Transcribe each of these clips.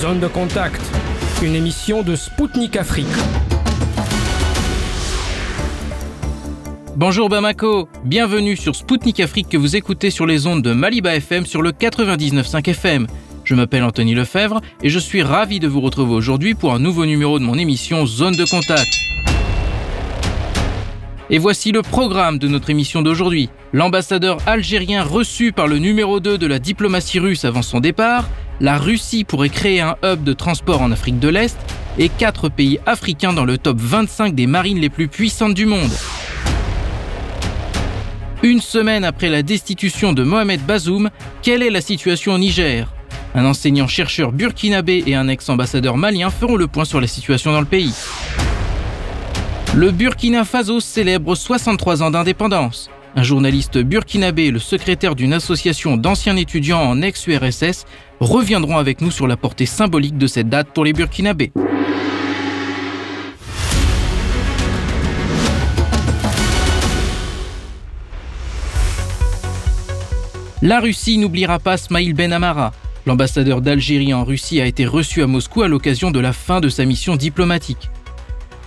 Zone de contact, une émission de Spoutnik Afrique. Bonjour Bamako, bienvenue sur Spoutnik Afrique que vous écoutez sur les ondes de Maliba FM sur le 99.5 FM. Je m'appelle Anthony Lefebvre et je suis ravi de vous retrouver aujourd'hui pour un nouveau numéro de mon émission Zone de contact. Et voici le programme de notre émission d'aujourd'hui. L'ambassadeur algérien reçu par le numéro 2 de la diplomatie russe avant son départ, la Russie pourrait créer un hub de transport en Afrique de l'Est et quatre pays africains dans le top 25 des marines les plus puissantes du monde. Une semaine après la destitution de Mohamed Bazoum, quelle est la situation au Niger? Un enseignant-chercheur burkinabé et un ex-ambassadeur malien feront le point sur la situation dans le pays. Le Burkina Faso célèbre 63 ans d'indépendance. Un journaliste burkinabé et le secrétaire d'une association d'anciens étudiants en ex-URSS reviendront avec nous sur la portée symbolique de cette date pour les burkinabés. La Russie n'oubliera pas Smaïl Ben Amara. L'ambassadeur d'Algérie en Russie a été reçu à Moscou à l'occasion de la fin de sa mission diplomatique.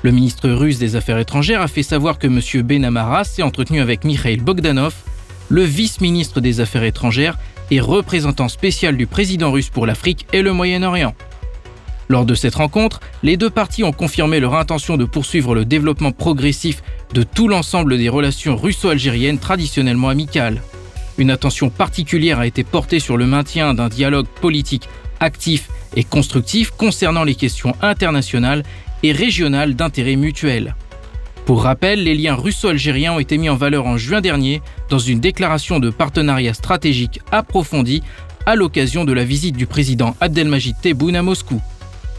Le ministre russe des Affaires étrangères a fait savoir que M. Ben Amara s'est entretenu avec Mikhail Bogdanov, le vice-ministre des Affaires étrangères et représentant spécial du président russe pour l'Afrique et le Moyen-Orient. Lors de cette rencontre, les deux parties ont confirmé leur intention de poursuivre le développement progressif de tout l'ensemble des relations russo-algériennes traditionnellement amicales. Une attention particulière a été portée sur le maintien d'un dialogue politique actif et constructif concernant les questions internationales et régionales d'intérêt mutuel. Pour rappel, les liens russo-algériens ont été mis en valeur en juin dernier dans une déclaration de partenariat stratégique approfondie à l'occasion de la visite du président Abdelmajid Tebboune à Moscou.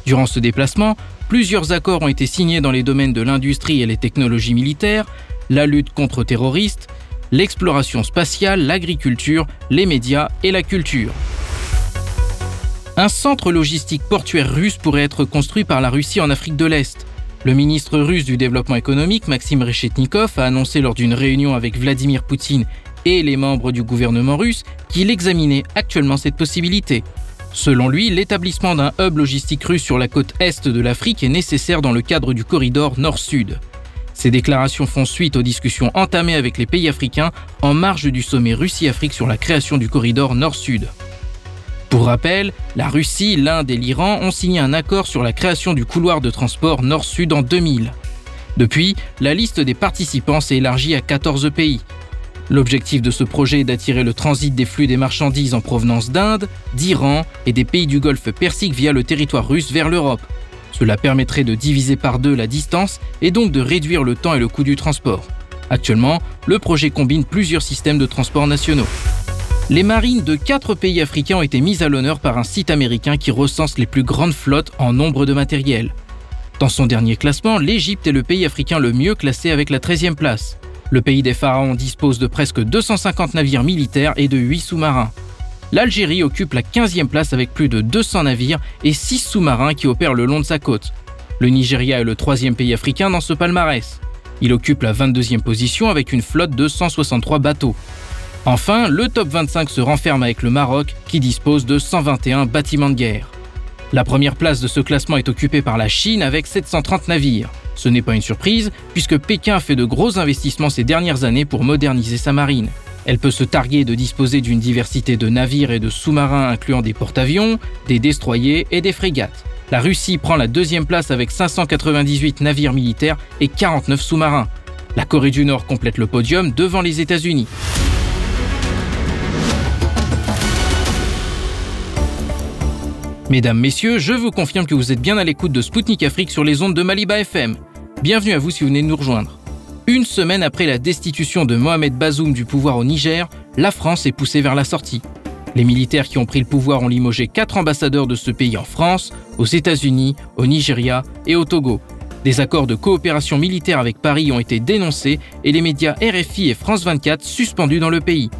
Durant ce déplacement, plusieurs accords ont été signés dans les domaines de l'industrie et les technologies militaires, la lutte contre terroristes, l'exploration spatiale, l'agriculture, les médias et la culture. Un centre logistique portuaire russe pourrait être construit par la Russie en Afrique de l'Est. Le ministre russe du développement économique, Maxime Reshetnikov, a annoncé lors d'une réunion avec Vladimir Poutine et les membres du gouvernement russe qu'il examinait actuellement cette possibilité. Selon lui, l'établissement d'un hub logistique russe sur la côte est de l'Afrique est nécessaire dans le cadre du corridor nord-sud. Ces déclarations font suite aux discussions entamées avec les pays africains en marge du sommet Russie-Afrique sur la création du corridor nord-sud. Pour rappel, la Russie, l'Inde et l'Iran ont signé un accord sur la création du couloir de transport nord-sud en 2000. Depuis, la liste des participants s'est élargie à 14 pays. L'objectif de ce projet est d'attirer le transit des flux des marchandises en provenance d'Inde, d'Iran et des pays du Golfe Persique via le territoire russe vers l'Europe, cela permettrait de diviser par deux la distance et donc de réduire le temps et le coût du transport. Actuellement, le projet combine plusieurs systèmes de transport nationaux. Les marines de quatre pays africains ont été mises à l'honneur par un site américain qui recense les plus grandes flottes en nombre de matériel. Dans son dernier classement, l'Égypte est le pays africain le mieux classé avec la 13e place. Le pays des pharaons dispose de presque 250 navires militaires et de 8 sous-marins l'Algérie occupe la 15e place avec plus de 200 navires et 6 sous-marins qui opèrent le long de sa côte. Le Nigeria est le troisième pays africain dans ce palmarès. Il occupe la 22e position avec une flotte de 163 bateaux. Enfin, le top 25 se renferme avec le Maroc qui dispose de 121 bâtiments de guerre. La première place de ce classement est occupée par la Chine avec 730 navires. Ce n'est pas une surprise puisque Pékin fait de gros investissements ces dernières années pour moderniser sa marine. Elle peut se targuer de disposer d'une diversité de navires et de sous-marins incluant des porte-avions, des destroyers et des frégates. La Russie prend la deuxième place avec 598 navires militaires et 49 sous-marins. La Corée du Nord complète le podium devant les États-Unis. Mesdames, Messieurs, je vous confirme que vous êtes bien à l'écoute de Spoutnik Afrique sur les ondes de Maliba FM. Bienvenue à vous si vous venez nous rejoindre. Une semaine après la destitution de Mohamed Bazoum du pouvoir au Niger, la France est poussée vers la sortie. Les militaires qui ont pris le pouvoir ont limogé quatre ambassadeurs de ce pays en France, aux États-Unis, au Nigeria et au Togo. Des accords de coopération militaire avec Paris ont été dénoncés et les médias RFI et France 24 suspendus dans le pays.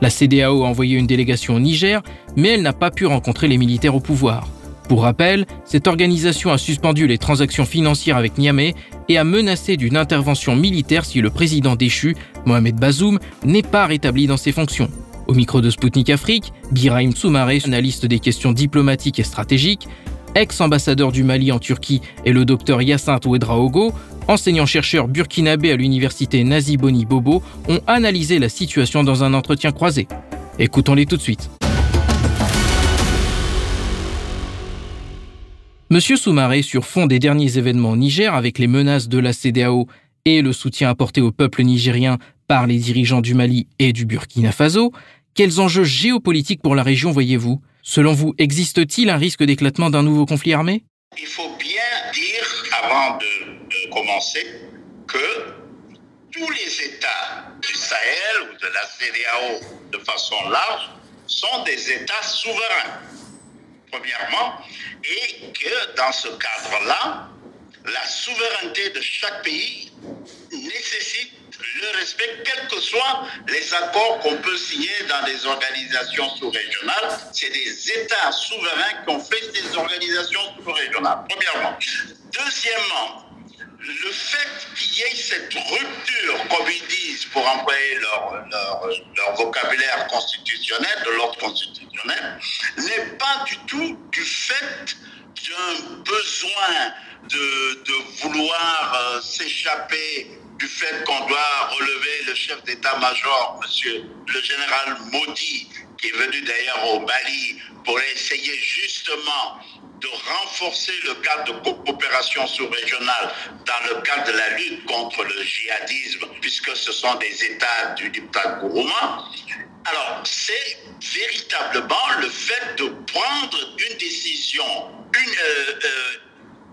La CDAO a envoyé une délégation au Niger, mais elle n'a pas pu rencontrer les militaires au pouvoir. Pour rappel, cette organisation a suspendu les transactions financières avec Niamey et a menacé d'une intervention militaire si le président déchu, Mohamed Bazoum, n'est pas rétabli dans ses fonctions. Au micro de Spoutnik Afrique, Birahim Soumaré, analyste des questions diplomatiques et stratégiques, ex-ambassadeur du Mali en Turquie, et le docteur Yacinthe Ouedraogo, enseignant-chercheur burkinabé à l'université Nazi Boni Bobo, ont analysé la situation dans un entretien croisé. Écoutons-les tout de suite. Monsieur Soumaré, sur fond des derniers événements au Niger avec les menaces de la CDAO et le soutien apporté au peuple nigérien par les dirigeants du Mali et du Burkina Faso, quels enjeux géopolitiques pour la région voyez-vous? Selon vous, existe-t-il un risque d'éclatement d'un nouveau conflit armé? Il faut bien dire, avant de, commencer, que tous les États du Sahel ou de la CDAO de façon large sont des États souverains premièrement, et que dans ce cadre-là, la souveraineté de chaque pays nécessite le respect, quels que soient les accords qu'on peut signer dans des organisations sous-régionales. C'est des États souverains qui ont fait ces organisations sous-régionales, premièrement. Deuxièmement, le fait qu'il y ait cette rupture, comme ils disent, pour employer leur, leur, vocabulaire constitutionnel, de l'ordre constitutionnel, n'est pas du tout du fait d'un besoin de, de vouloir euh, s'échapper du fait qu'on doit relever le chef d'état-major, monsieur le général Maudit, qui est venu d'ailleurs au Mali pour essayer justement de renforcer le cadre de coopération sous-régionale dans le cadre de la lutte contre le djihadisme, puisque ce sont des États du dictat Gourouma. Alors, c'est véritablement le fait de prendre une décision euh, euh,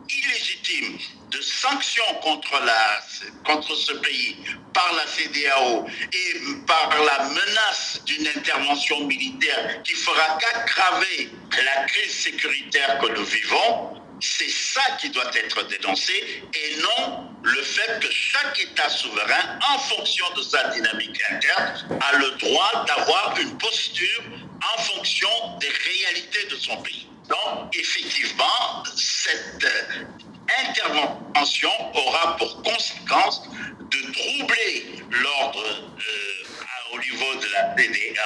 illégitime de sanctions contre, contre ce pays par la CDAO et par la menace d'une intervention militaire qui fera qu'aggraver la crise sécuritaire que nous vivons, c'est ça qui doit être dénoncé et non le fait que chaque État souverain, en fonction de sa dynamique interne, a le droit d'avoir une posture en fonction des réalités de son pays. Donc, effectivement, cette intervention aura pour conséquence de troubler l'ordre euh, au niveau de la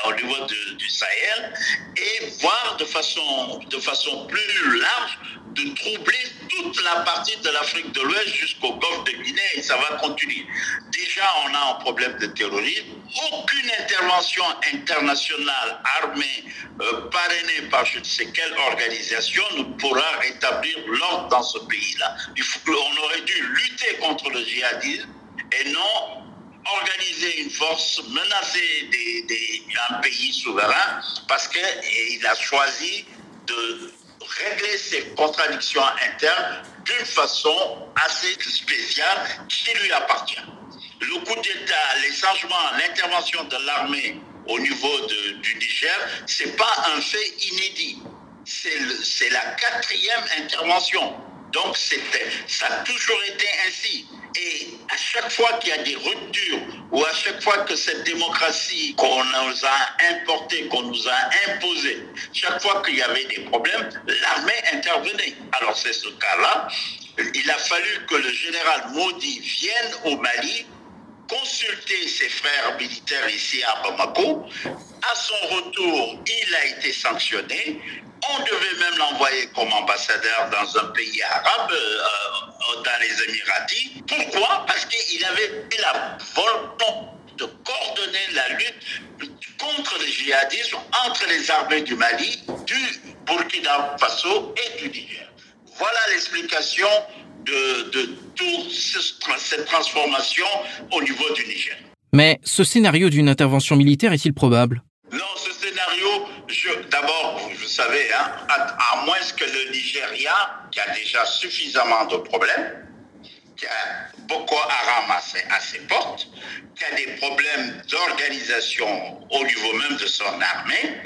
au niveau du Sahel, et voir de façon, de façon plus large de troubler toute la partie de l'Afrique de l'Ouest jusqu'au golfe de Guinée, et ça va continuer. Déjà, on a un problème de terrorisme. Aucune intervention internationale armée euh, parrainée par je ne sais quelle organisation ne pourra rétablir l'ordre dans ce pays-là. On aurait dû lutter contre le djihadisme et non organiser une force, menacer des, un pays souverain parce qu'il a choisi de régler ses contradictions internes d'une façon assez spéciale qui lui appartient. Le coup d'État, les changements, l'intervention de l'armée au niveau du Niger, ce n'est pas un fait inédit. C'est la quatrième intervention. Donc ça a toujours été ainsi. Et à chaque fois qu'il y a des ruptures ou à chaque fois que cette démocratie qu'on nous a importée, qu'on nous a imposée, chaque fois qu'il y avait des problèmes, l'armée intervenait. Alors c'est ce cas-là. Il a fallu que le général Maudit vienne au Mali consulter ses frères militaires ici à Bamako. À son retour, il a été sanctionné. On devait même l'envoyer comme ambassadeur dans un pays arabe, euh, dans les Émiratis. Pourquoi? Parce qu'il avait la volonté de coordonner la lutte contre le djihadisme entre les armées du Mali, du Burkina Faso et du Niger. Voilà l'explication de, de toute cette transformation au niveau du Niger. Mais ce scénario d'une intervention militaire est-il probable? Non, ce scénario, d'abord, vous savez, hein, à, moins que le Nigeria, qui a déjà suffisamment de problèmes, qui a Boko Haram à ses, à ses portes, qui a des problèmes d'organisation au niveau même de son armée,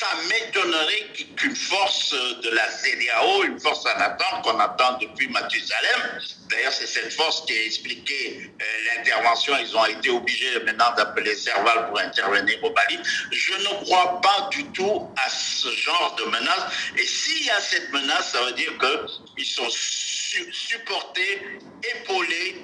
ça m'étonnerait qu'une force de la CDAO, une force en attente qu'on attend depuis Mathusalem, d'ailleurs c'est cette force qui a expliqué euh, l'intervention, ils ont été obligés maintenant d'appeler Serval pour intervenir au Mali. Je ne crois pas du tout à ce genre de menace. Et s'il y a cette menace, ça veut dire qu'ils sont supportés, épaulés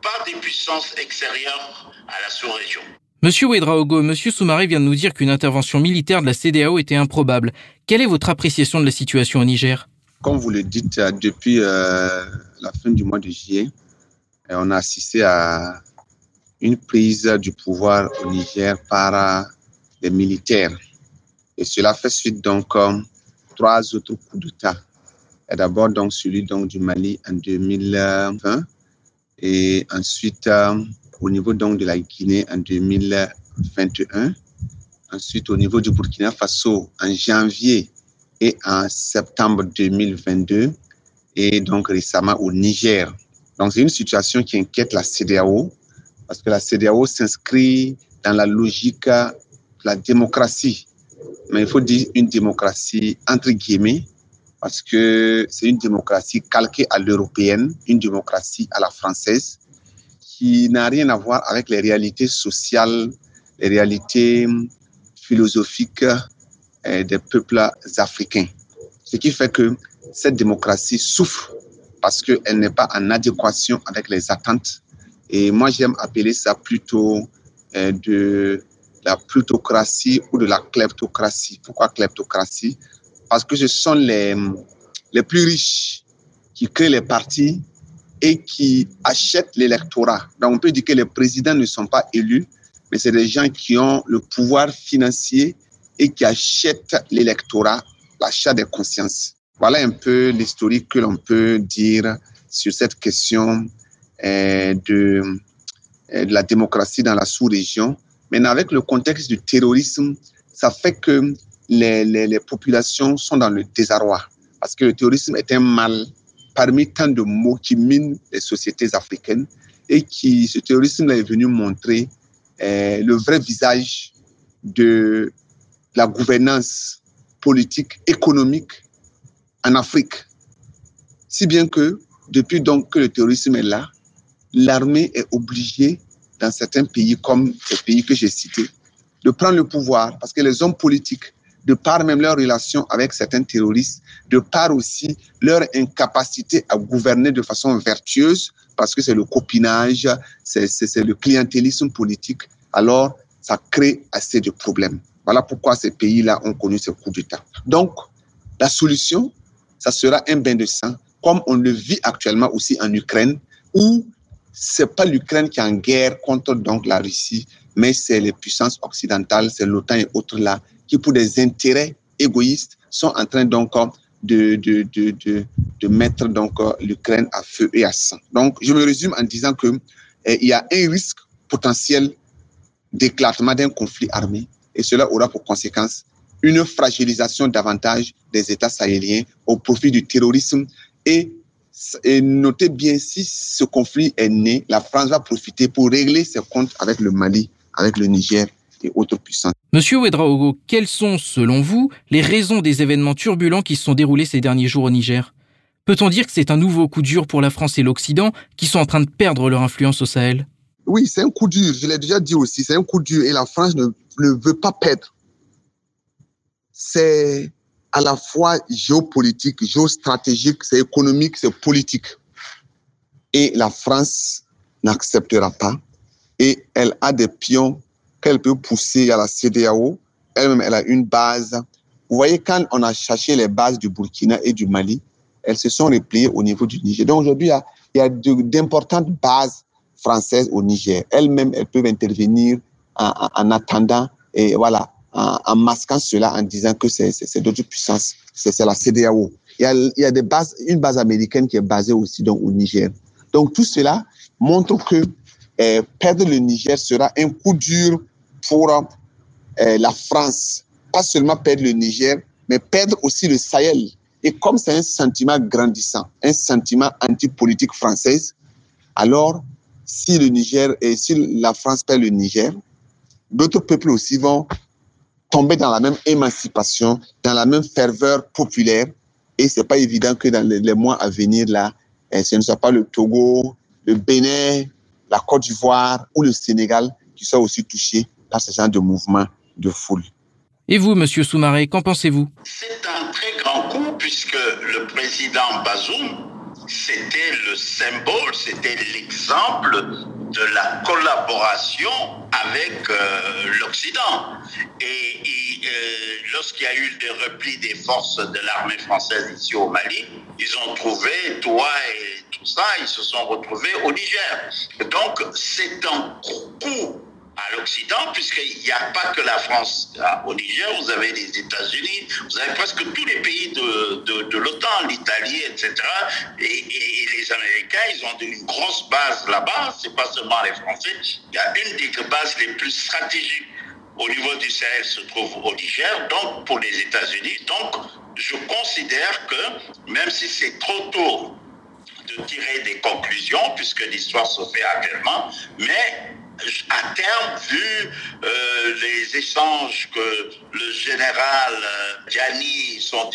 par des puissances extérieures à la sous-région. Monsieur Ouedraogo, Monsieur Soumaré vient de nous dire qu'une intervention militaire de la CDAO était improbable. Quelle est votre appréciation de la situation au Niger? Comme vous le dites, euh, depuis euh, la fin du mois de juillet, euh, on a assisté à une prise du pouvoir au Niger par les militaires. Et cela fait suite donc à trois autres coups d'État. D'abord donc celui donc du Mali en 2020 et ensuite au niveau donc de la Guinée en 2021, ensuite au niveau du Burkina Faso en janvier et en septembre 2022, et donc récemment au Niger. Donc c'est une situation qui inquiète la CDAO, parce que la CDAO s'inscrit dans la logique de la démocratie. Mais il faut dire une démocratie entre guillemets, parce que c'est une démocratie calquée à l'européenne, une démocratie à la française, qui n'a rien à voir avec les réalités sociales, les réalités philosophiques eh, des peuples africains. Ce qui fait que cette démocratie souffre parce qu'elle n'est pas en adéquation avec les attentes. Et moi, j'aime appeler ça plutôt eh, de la plutocratie ou de la kleptocratie. Pourquoi kleptocratie? Parce que ce sont les, les plus riches qui créent les partis et qui achètent l'électorat. Donc on peut dire que les présidents ne sont pas élus, mais c'est des gens qui ont le pouvoir financier et qui achètent l'électorat, l'achat des consciences. Voilà un peu l'historique que l'on peut dire sur cette question euh, de, euh, de la démocratie dans la sous-région. Mais avec le contexte du terrorisme, ça fait que les populations sont dans le désarroi parce que le terrorisme est un mal parmi tant de mots qui minent les sociétés africaines et qui, ce terrorisme est venu montrer euh, le vrai visage de la gouvernance politique, économique en Afrique. Si bien que, depuis donc que le terrorisme est là, l'armée est obligée, dans certains pays comme ces pays que j'ai cités, de prendre le pouvoir parce que les hommes politiques de par même leur relation avec certains terroristes, de par aussi leur incapacité à gouverner de façon vertueuse, parce que c'est le copinage, c'est le clientélisme politique, alors ça crée assez de problèmes. Voilà pourquoi ces pays-là ont connu ce coup d'État. Donc, la solution, ça sera un bain de sang, comme on le vit actuellement aussi en Ukraine, où c'est pas l'Ukraine qui est en guerre contre donc la Russie, mais c'est les puissances occidentales, c'est l'OTAN et autres là qui, pour des intérêts égoïstes, sont en train donc de, de, de, de, de mettre donc l'Ukraine à feu et à sang. Donc, je me résume en disant que eh, il y a un risque potentiel d'éclatement d'un conflit armé et cela aura pour conséquence une fragilisation davantage des États sahéliens au profit du terrorisme et notez bien si ce conflit est né, la France va profiter pour régler ses comptes avec le Mali, avec le Niger et autres puissances. Monsieur Ouedraogo, quelles sont, selon vous, les raisons des événements turbulents qui se sont déroulés ces derniers jours au Niger? Peut-on dire que c'est un nouveau coup dur pour la France et l'Occident qui sont en train de perdre leur influence au Sahel? Oui, c'est un coup dur, je l'ai déjà dit aussi, c'est un coup dur et la France ne, ne veut pas perdre. C'est à la fois géopolitique, géostratégique, c'est économique, c'est politique. Et la France n'acceptera pas. Et elle a des pions qu'elle peut pousser à la CDAO. Elle-même, elle a une base. Vous voyez, quand on a cherché les bases du Burkina et du Mali, elles se sont repliées au niveau du Niger. Donc aujourd'hui, il y a, d'importantes bases françaises au Niger. Elles-mêmes, elles peuvent intervenir en, en attendant et voilà, en, masquant cela, en disant que c'est d'autres puissances. C'est la CDAO. Il y, a, une base américaine qui est basée aussi au Niger. Donc tout cela montre que eh, perdre le Niger sera un coup dur pour euh, la France, pas seulement perdre le Niger, mais perdre aussi le Sahel. Et comme c'est un sentiment grandissant, un sentiment anti-politique française, alors si le Niger et si la France perd le Niger, d'autres peuples aussi vont tomber dans la même émancipation, dans la même ferveur populaire. Et c'est pas évident que dans les, mois à venir là, eh, ce ne soit pas le Togo, le Bénin, la Côte d'Ivoire ou le Sénégal qui soient aussi touchés par ce genre de mouvement de foule. Et vous, Monsieur Soumaré, qu'en pensez-vous? C'est un très grand coup puisque le président Bazoum, c'était le symbole, c'était l'exemple de la collaboration avec euh, l'Occident. Et, euh, lorsqu'il y a eu des replis des forces de l'armée française ici au Mali, ils ont trouvé toi et tout ça, ils se sont retrouvés au Niger. Donc c'est un coup à l'Occident, puisqu'il n'y a pas que la France. Au Niger, vous avez les États-Unis, vous avez presque tous les pays de, de, de l'OTAN, l'Italie, etc. Et, et, les Américains, ils ont une grosse base là-bas, c'est pas seulement les Français. Il y a une des bases les plus stratégiques au niveau du Sahel se trouve au Niger, donc pour les États-Unis. Donc, je considère que même si c'est trop tôt de tirer des conclusions, puisque l'histoire se fait actuellement, mais à terme, vu euh, les échanges que le général euh, Gianni, son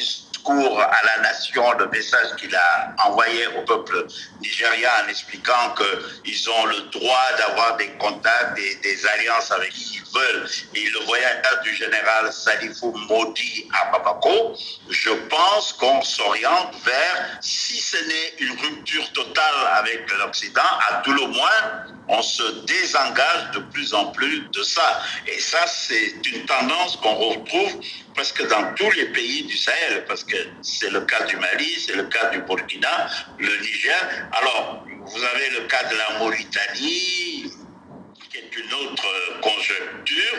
à la nation, le message qu'il a envoyé au peuple nigérien en expliquant qu'ils ont le droit d'avoir des contacts et des alliances avec qui ils veulent, et le voyage du général Salifou Modi à Bamako, je pense qu'on s'oriente vers, si ce n'est une rupture totale avec l'Occident, à tout le moins, on se désengage de plus en plus de ça. Et ça, c'est une tendance qu'on retrouve presque dans tous les pays du Sahel, parce que c'est le cas du Mali, c'est le cas du Burkina, le Niger. Alors, vous avez le cas de la Mauritanie, qui est une autre conjoncture.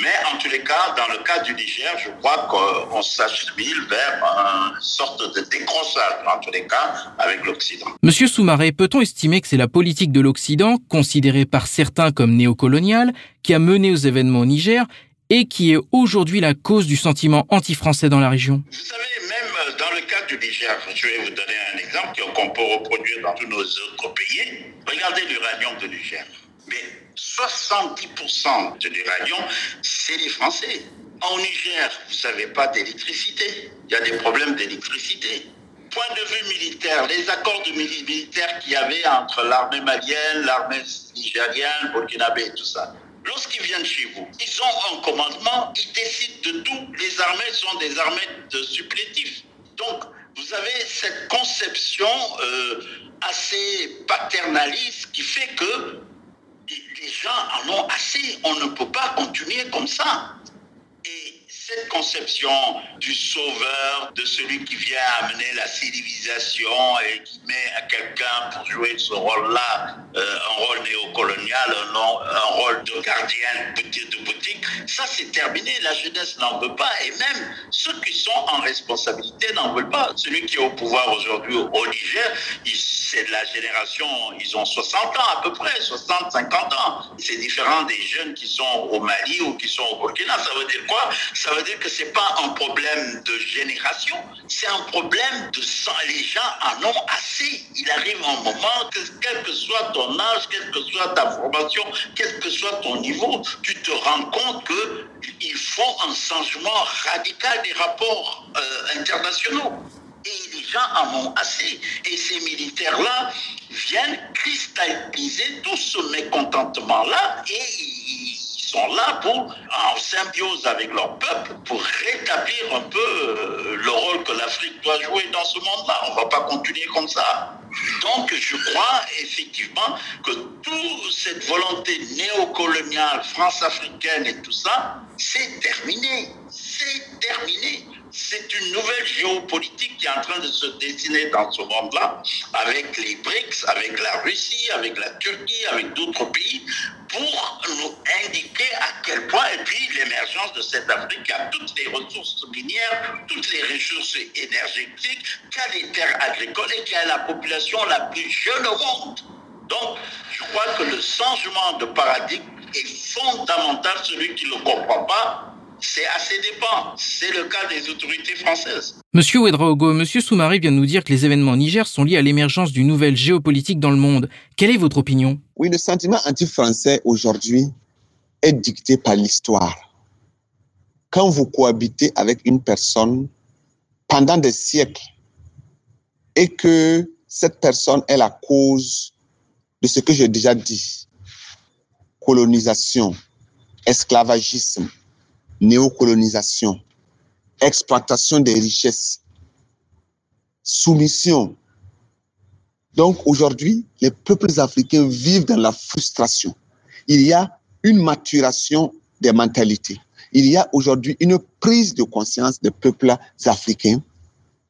Mais en tous les cas, dans le cas du Niger, je crois qu'on s'achemine vers une sorte de décrochage, en tous les cas, avec l'Occident. Monsieur Soumaré, peut-on estimer que c'est la politique de l'Occident, considérée par certains comme néocoloniale, qui a mené aux événements au Niger et qui est aujourd'hui la cause du sentiment anti-français dans la région Vous savez, même dans le cas du Niger, je vais vous donner un exemple qu'on peut reproduire dans tous nos autres pays. Regardez l'uranium de Niger. Mais 70% de l'uranium, c'est les Français. En Niger, vous n'avez pas d'électricité. Il y a des problèmes d'électricité. Point de vue militaire, les accords militaires qu'il y avait entre l'armée malienne, l'armée nigérienne, burkinabé et tout ça. Lorsqu'ils viennent chez vous, ils ont un commandement, ils décident de tout. Les armées sont des armées de supplétifs. Donc, vous avez cette conception euh, assez paternaliste qui fait que les gens en ont assez. On ne peut pas continuer comme ça. Et cette conception du sauveur, de celui qui vient amener la civilisation et qui met à quelqu'un pour jouer ce rôle-là, euh, un rôle néocolonial, un, rôle de gardien de boutique, ça c'est terminé. La jeunesse n'en veut pas. Et même ceux qui sont en responsabilité n'en veulent pas. Celui qui est au pouvoir aujourd'hui au Niger, c'est de la génération, ils ont 60 ans à peu près, 60, 50 ans. C'est différent des jeunes qui sont au Mali ou qui sont au Burkina. Ça veut dire quoi? Ça dire que c'est pas un problème de génération, c'est un problème de sang. Les gens en ont assez. Il arrive un moment que, quel que soit ton âge, quelle que soit ta formation, quel que soit ton niveau, tu te rends compte que il faut un changement radical des rapports euh, internationaux. Et les gens en ont assez. Et ces militaires-là viennent cristalliser tout ce mécontentement-là et sont là pour, en symbiose avec leur peuple, pour rétablir un peu euh, le rôle que l'Afrique doit jouer dans ce monde-là. On ne va pas continuer comme ça. Donc, je crois effectivement que toute cette volonté néocoloniale, france-africaine et tout ça, c'est terminé. C'est terminé c'est une nouvelle géopolitique qui est en train de se dessiner dans ce monde-là, avec les BRICS, avec la Russie, avec la Turquie, avec d'autres pays, pour nous indiquer à quel point, et puis l'émergence de cette Afrique qui a toutes les ressources minières, toutes les ressources énergétiques, qui a les terres agricoles et qui a la population la plus jeune au monde. Donc, je crois que le changement de paradigme est fondamental. Celui qui ne le comprend pas c'est assez dépend. C'est le cas des autorités françaises. Monsieur Ouedraogo, Monsieur Soumaré vient de nous dire que les événements en Niger sont liés à l'émergence d'une nouvelle géopolitique dans le monde. Quelle est votre opinion? Oui, le sentiment anti-français aujourd'hui est dicté par l'histoire. Quand vous cohabitez avec une personne pendant des siècles et que cette personne est la cause de ce que j'ai déjà dit, colonisation, esclavagisme, néocolonisation, exploitation des richesses, soumission, Donc aujourd'hui, les peuples africains vivent dans la frustration. Il y a une maturation des mentalités. Il y a aujourd'hui une prise de conscience des peuples africains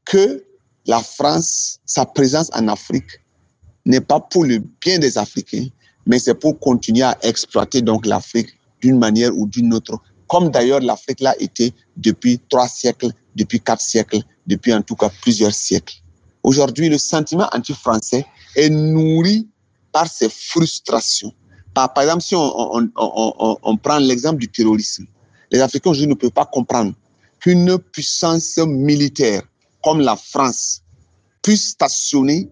que la France, sa présence en Afrique, n'est pas pour le bien des Africains, mais c'est pour continuer à exploiter donc l'Afrique d'une manière ou d'une autre, comme d'ailleurs l'Afrique l'a été depuis trois siècles, depuis quatre siècles, depuis en tout cas plusieurs siècles. Aujourd'hui, le sentiment anti-français est nourri par ces frustrations. Par, exemple, si on prend l'exemple du terrorisme, les Africains aujourd'hui ne peuvent pas comprendre qu'une puissance militaire comme la France puisse stationner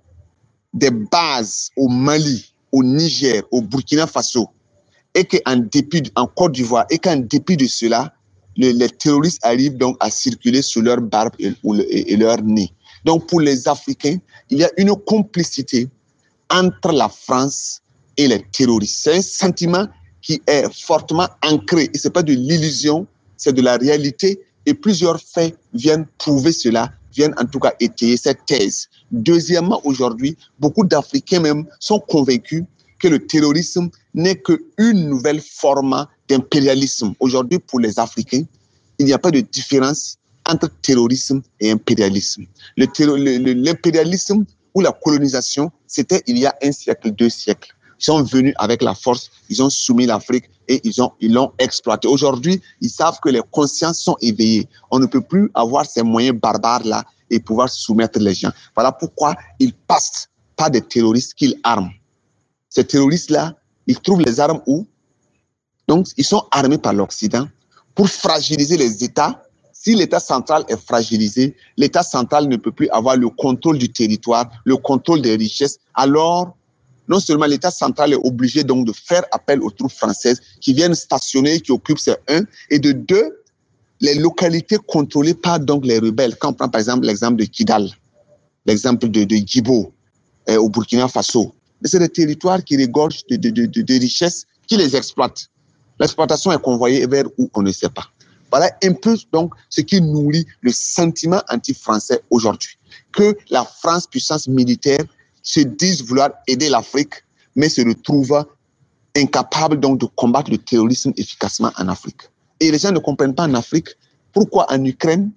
des bases au Mali, au Niger, au Burkina Faso, et qu'en dépit, en Côte d'Ivoire, et qu'en dépit de cela, les terroristes arrivent donc à circuler sous leur barbe et, et, leur nez. Donc pour les Africains, il y a une complicité entre la France et les terroristes. C'est un sentiment qui est fortement ancré. Ce n'est pas de l'illusion, c'est de la réalité. Et plusieurs faits viennent prouver cela, viennent en tout cas étayer cette thèse. Deuxièmement, aujourd'hui, beaucoup d'Africains même sont convaincus que le terrorisme n'est qu'une nouvelle forme d'impérialisme. Aujourd'hui, pour les Africains, il n'y a pas de différence entre terrorisme et impérialisme. L'impérialisme ou la colonisation, c'était il y a un siècle, deux siècles. Ils sont venus avec la force, ils ont soumis l'Afrique et ils ont ils l'ont exploité. Aujourd'hui, ils savent que les consciences sont éveillées. On ne peut plus avoir ces moyens barbares là et pouvoir soumettre les gens. Voilà pourquoi ils passent pas des terroristes qu'ils arment. Ces terroristes là, ils trouvent les armes où? Donc ils sont armés par l'Occident pour fragiliser les États. Si l'État central est fragilisé, l'État central ne peut plus avoir le contrôle du territoire, le contrôle des richesses. Alors non seulement l'État central est obligé donc de faire appel aux troupes françaises qui viennent stationner, qui occupent ces un, et de deux, les localités contrôlées par donc les rebelles. Quand on prend par exemple l'exemple de Kidal, l'exemple de, de euh, au Burkina Faso, c'est des territoires qui regorgent de, de, de, richesses qui les exploitent. L'exploitation est convoyée vers où on ne sait pas. Voilà un peu donc ce qui nourrit le sentiment anti-français aujourd'hui. Que la France, puissance militaire, se disent vouloir aider l'Afrique, mais se retrouvent incapables donc de combattre le terrorisme efficacement en Afrique. Et les gens ne comprennent pas en Afrique pourquoi en Ukraine,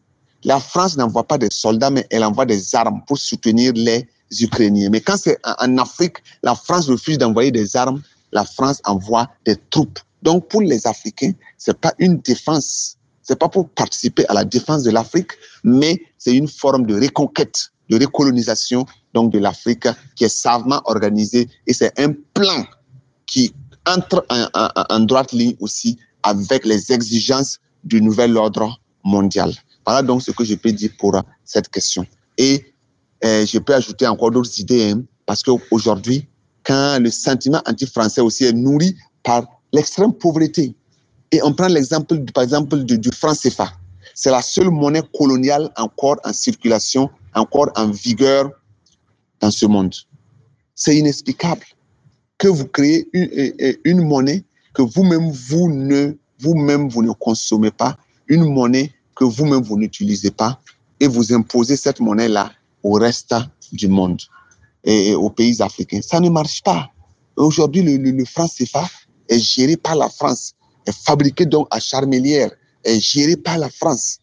la France n'envoie pas des soldats, mais elle envoie des armes pour soutenir les Ukrainiens. Mais quand c'est en Afrique, la France refuse d'envoyer des armes, la France envoie des troupes. Donc pour les Africains, c'est pas une défense, c'est pas pour participer à la défense de l'Afrique, mais c'est une forme de reconquête, de recolonisation donc de l'Afrique qui est savement organisé et c'est un plan qui entre en, en, en, droite ligne aussi avec les exigences du nouvel ordre mondial. Voilà donc ce que je peux dire pour cette question. Et euh, je peux ajouter encore d'autres idées hein, parce qu'aujourd'hui, quand le sentiment anti-français aussi est nourri par l'extrême pauvreté, et on prend l'exemple, par exemple, du, du franc CFA, c'est la seule monnaie coloniale encore en circulation, encore en vigueur dans ce monde. C'est inexplicable que vous créez une, une monnaie que vous-même vous ne vous-même vous ne consommez pas, une monnaie que vous-même vous n'utilisez pas, et vous imposez cette monnaie-là au reste du monde et, aux pays africains. Ça ne marche pas. Aujourd'hui, le, le, le franc CFA est géré par la France, est fabriqué donc à Charmelière, est géré par la France.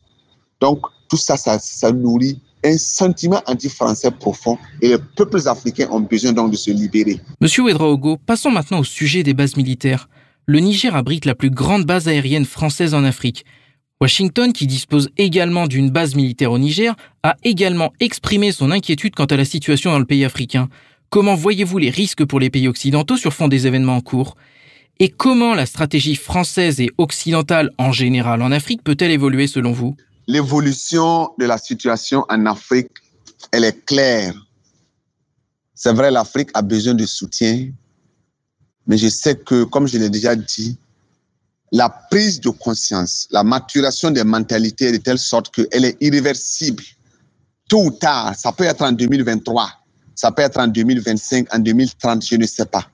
Donc, tout ça, ça, ça nourrit un sentiment anti-français profond et les peuples africains ont besoin donc de se libérer. Monsieur Ouedraogo, passons maintenant au sujet des bases militaires. Le Niger abrite la plus grande base aérienne française en Afrique. Washington, qui dispose également d'une base militaire au Niger, a également exprimé son inquiétude quant à la situation dans le pays africain. Comment voyez-vous les risques pour les pays occidentaux sur fond des événements en cours? Et comment la stratégie française et occidentale en général en Afrique peut-elle évoluer selon vous? L'évolution de la situation en Afrique, elle est claire. C'est vrai, l'Afrique a besoin de soutien, mais je sais que, comme je l'ai déjà dit, la prise de conscience, la maturation des mentalités est de telle sorte qu'elle est irréversible. Tôt ou tard, ça peut être en 2023, ça peut être en 2025, en 2030, je ne sais pas.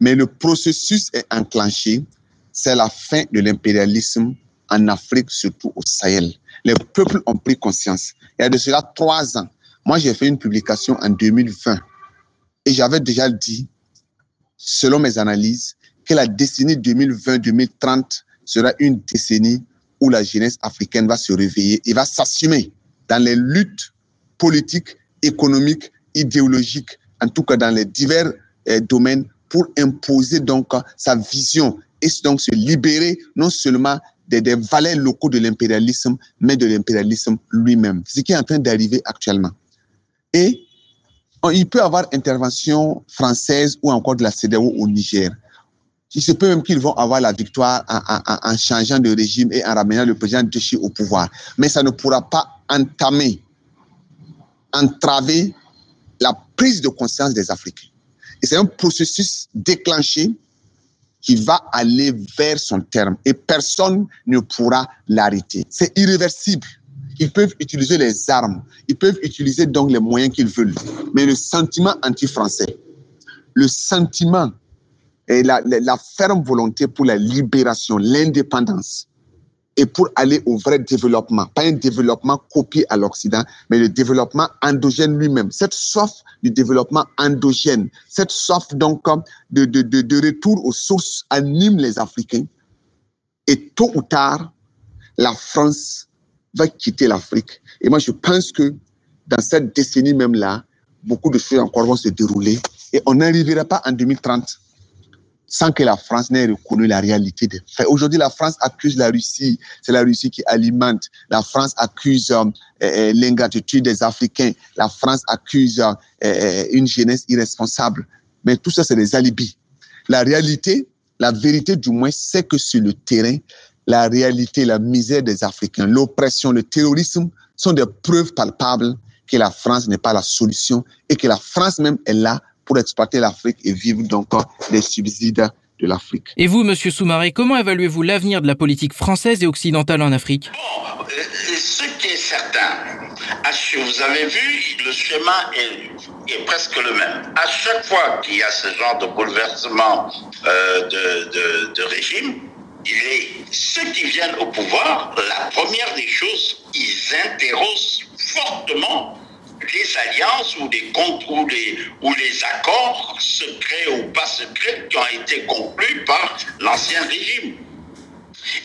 Mais le processus est enclenché. C'est la fin de l'impérialisme en Afrique, surtout au Sahel. Les peuples ont pris conscience. Il y a de cela trois ans. Moi, j'ai fait une publication en 2020 Et j'avais déjà dit, selon mes analyses, que la décennie 2020-2030 sera une décennie où la jeunesse africaine va se réveiller et va s'assumer dans les luttes politiques, économiques, idéologiques, en tout cas dans les divers eh, domaines, pour imposer donc sa vision et donc se libérer non seulement des, des valeurs locaux de l'impérialisme, mais de l'impérialisme lui-même. Ce qui est en train d'arriver actuellement. Et il peut y avoir intervention française ou encore de la CDAO au Niger. Il se peut même qu'ils vont avoir la victoire en, changeant de régime et en ramenant le président Dechi au pouvoir. Mais ça ne pourra pas entamer, entraver la prise de conscience des Africains. Et c'est un processus déclenché qui va aller vers son terme et personne ne pourra l'arrêter. C'est irréversible. Ils peuvent utiliser les armes, ils peuvent utiliser donc les moyens qu'ils veulent. Mais le sentiment anti-français, le sentiment et la, ferme volonté pour la libération, l'indépendance, et pour aller au vrai développement, pas un développement copié à l'Occident, mais le développement endogène lui-même. Cette soif du développement endogène, cette soif donc de, de, de, de retour aux sources anime les Africains. Et tôt ou tard, la France va quitter l'Afrique. Et moi, je pense que dans cette décennie même là, beaucoup de choses encore vont se dérouler et on n'arrivera pas en 2030 sans que la France n'ait reconnu la réalité des faits. Aujourd'hui, la France accuse la Russie, c'est la Russie qui alimente. La France accuse euh, euh, l'ingratitude des Africains. La France accuse euh, euh, une jeunesse irresponsable. Mais tout ça, c'est des alibis. La réalité, la vérité du moins, c'est que sur le terrain, la réalité, la misère des Africains, l'oppression, le terrorisme sont des preuves palpables que la France n'est pas la solution et que la France même est là pour exploiter l'Afrique et vivre donc les subsides de l'Afrique. Et vous, Monsieur Soumaré, comment évaluez-vous l'avenir de la politique française et occidentale en Afrique? Bon, euh, ce qui est certain, vous avez vu, le schéma est, est presque le même. À chaque fois qu'il y a ce genre de bouleversement euh, de, de, de régime, il est, ceux qui viennent au pouvoir, la première des choses, ils interrogent fortement les alliances ou les ou ou les accords secrets ou pas secrets qui ont été conclus par l'ancien régime.